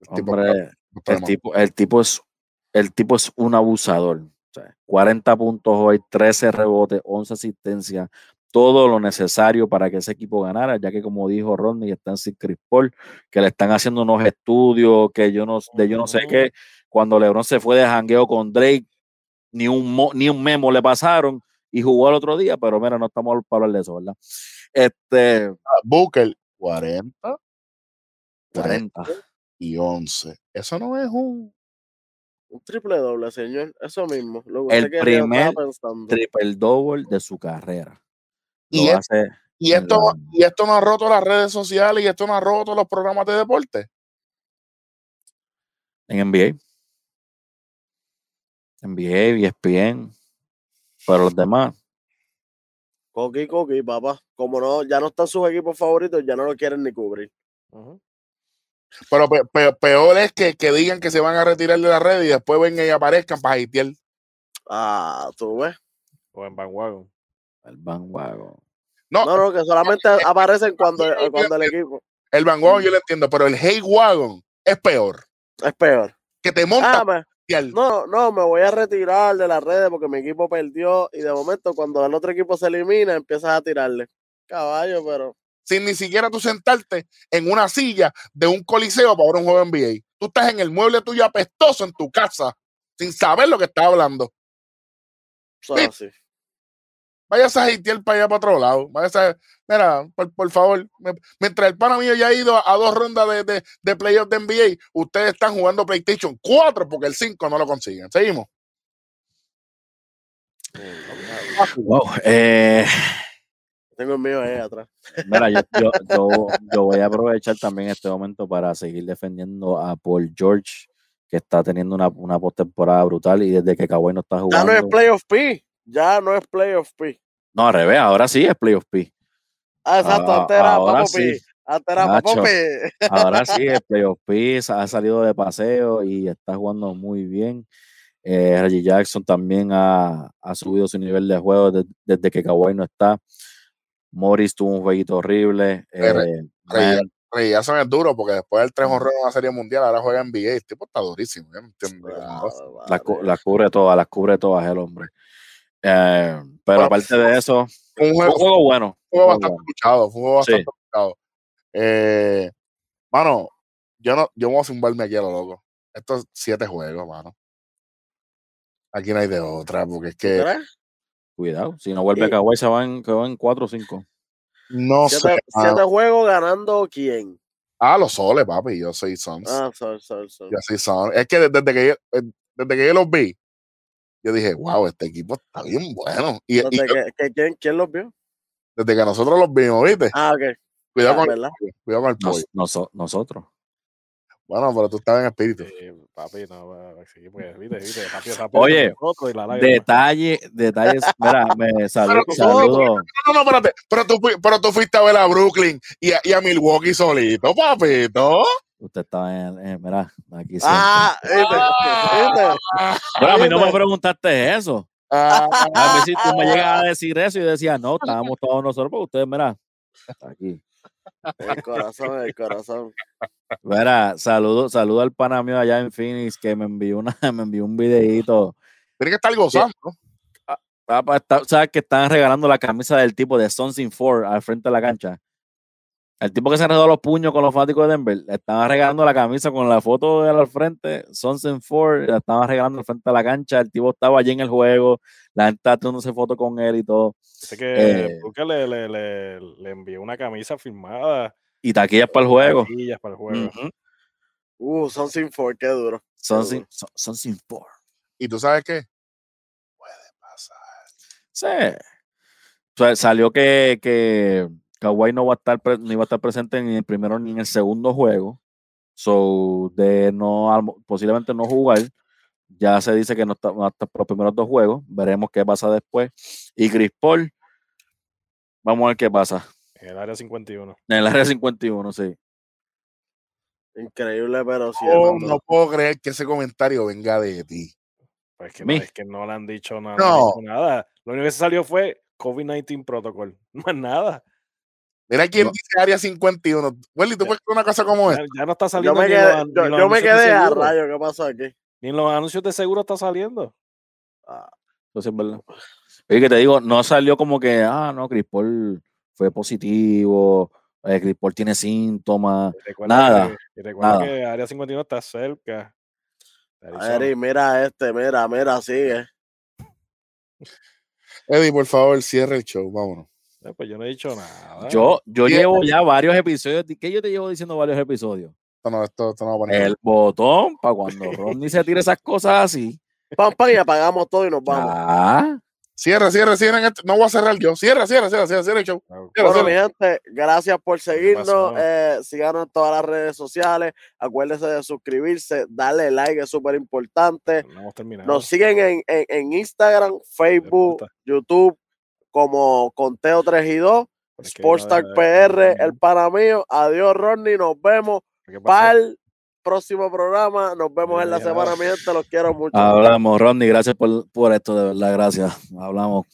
el, tipo, el, tipo, es el tipo es un abusador. 40 puntos hoy, 13 rebotes, 11 asistencias, todo lo necesario para que ese equipo ganara, ya que como dijo Rodney, están sin Chris Paul, que le están haciendo unos estudios que yo no, de yo no sé qué, cuando LeBron se fue de jangueo con Drake, ni un, ni un memo le pasaron, y jugó el otro día, pero mira, no estamos para hablar de eso, ¿verdad? Este. Ah, Booker, 40. 40. Y 11. Eso no es un. Un triple doble, señor. Eso mismo. el primer triple doble de su carrera. Y, y, esto, y esto no ha roto las redes sociales y esto no ha roto los programas de deporte. En NBA. NBA, ESPN. Pero los demás. Coqui, coqui, papá. Como no, ya no están sus equipos favoritos, ya no lo quieren ni cubrir. Pero peor es que, que, digan que se van a retirar de la red y después vengan y aparezcan para haitiar. Ah, tú ves. O en Bandwagon. El Bandwagon. No, no, no, que solamente aparecen cuando, cuando el equipo. El Bandwagon yo lo entiendo, pero el Hey Wagon es peor. Es peor. Que te monta. Ah, no, no, me voy a retirar de las redes porque mi equipo perdió y de momento cuando el otro equipo se elimina empiezas a tirarle. Caballo, pero... Sin ni siquiera tú sentarte en una silla de un coliseo para ver un juego NBA. Tú estás en el mueble tuyo apestoso en tu casa sin saber lo que estás hablando. sí. Vayas a haitiar para allá para otro lado. Vayas a, mira, por, favor, mientras el pana mío ya ha ido a, dos rondas de, de, de playoffs de NBA, ustedes están jugando PlayStation 4 porque el 5 no lo consiguen. Seguimos. Wow, eh, Tengo el mío ahí atrás. Mira, yo, yo, voy a aprovechar también este momento para seguir defendiendo a Paul George, que está teniendo una, una postemporada brutal y desde que Kawhi no está jugando. Ya no es Playoff P ya no es Playoff P. No, al revés, ahora sí es Playoff P. Ah, exacto, antes era ahora sí. Antes era P. Ahora sí es Playoff P, ha salido de paseo y está jugando muy bien. Eh, Reggie Jackson también ha, ha, subido su nivel de juego desde que Kawhi no está. Morris tuvo un jueguito horrible. Eh, Ray Jackson es duro porque después del 3 honrón en la Serie Mundial, ahora juega en NBA. El tipo está durísimo. Ah, Las las cubre todas, las cubre todas el hombre. Eh, pero Bueno, aparte de eso, Un fue un juego, juego bueno. fue un juego juego bastante bueno. luchado. Fue un juego Sí. bastante luchado. Eh, mano, yo no, yo me voy a zumbarme aquí a lo loco. Estos siete juegos, mano. Aquí no hay de otra, porque es ¿Tú que? Cuidado, si no vuelve Y- Kawhi se van, se van 4 o 5. no sé. Siete, mano. siete juegos ganando quién? Ah, los soles, papi. Yo soy Suns. Ah, sol, sol, sol. Yo soy Suns. Es que desde que yo, desde que yo los vi, yo dije, wow, este equipo está bien bueno. Y, y yo- que- que- ¿quién, ¿Quién los vio? desde que nosotros los vimos, ¿viste? Ah, ok. Cuidado ah, con el. Cuidado con el pollo. Nos- noso- nosotros. Bueno, pero tú estabas en espíritu. Sí, papi, no, va- sí, pues, viste, viste, papi, papi, Oye, y la. Detalle, detalles. Mira, me saludo. saludo. No, no, espérate. Pero tú, pero tú fuiste a ver a Brooklyn y a, y a Milwaukee solito, papito. Usted estaba en. en- mira, aquí sí. Ah, ¿viste? ¿viste? Pero a mí no me preguntaste eso. Ah, A mí si tú me llegas a decir eso y decía, no, estábamos todos nosotros, porque ustedes, mira, aquí. El corazón, el corazón. Mira, saludo, saludo al pana mío allá en Phoenix que me envió una, me envió un videito. Tiene que estar gozando. Papá, está- ¿Sabes que están regalando la camisa del tipo de Sons in Four al frente de la cancha? El tipo que se enredó los puños con los fanáticos de Denver, le estaban regalando la camisa con la foto de él al frente, Sons in Four, la estaban regalando al frente de la cancha, el tipo estaba allí en el juego, la gente estaba tomándose foto con él y todo, Sé que eh, Booker le, le, le, le envió una camisa firmada. y taquillas para el juego. taquillas para el juego. Uh, sin for, qué duro. Qué in Four. ¿Y tú sabes qué? Puede pasar. Sí. O sea, salió que, que Kawhi no va a estar no iba a estar presente ni en el primero ni en el segundo juego. So, de no posiblemente no jugar. Ya se dice que no está, va a estar por los primeros dos juegos. Veremos qué pasa después. Y Chris Paul, vamos a ver qué pasa. En el área 51. En el área 51, sí. Increíble, pero sí. Oh, no puedo creer que ese comentario venga de ti. Pues que no, es que no le han dicho nada. No. nada. Lo único que se salió fue COVID-19 protocol. No es nada. Mira quién No. dice Área 51. Welly, ¿tú puedes creer una cosa como esta? ya no está Yo saliendo. me ni quedé, los- ni yo, me quedé a rayo. ¿Qué pasó aquí? Ni en los anuncios de seguro está saliendo. Ah, Eso sí es verdad. Oye, que te digo, no salió como que, ah, no, Chris Paul fue positivo, eh, Chris Paul tiene síntomas. Y recuerda Nada, que, y recuerda nada. que área 51 está cerca. Eri, mira este, mira, mira, sigue. Eddie, por favor, cierre el show. Vámonos. Eh, Pues yo no he dicho nada. Yo, yo llevo ya varios episodios. ¿Qué yo te llevo diciendo varios episodios? Esto no, esto, esto no va a poner. El botón para cuando Rodney se tire esas cosas así. Pam, pam, y apagamos todo y nos vamos. Ah, Cierra, cierra, cierra. este- No voy a cerrar yo. Cierra, cierra, cierra, cierra, cierra el show. Ah, Cierra, Bueno, mi gente, gracias por seguirnos. eh, síganos en todas las redes sociales. Acuérdense de suscribirse, darle like, es súper importante. Terminado. Nos siguen en, en, en Instagram, Facebook. YouTube, como Conteo 3 y 2, Pero es que Sportstar no, eh, PR, no, el pana mío. Adiós, Rodney. Nos vemos para el próximo programa. Nos vemos en la semana, mi gente. Los quiero mucho. hablamos, Rodney. Gracias por, por esto, de verdad. Gracias. Hablamos.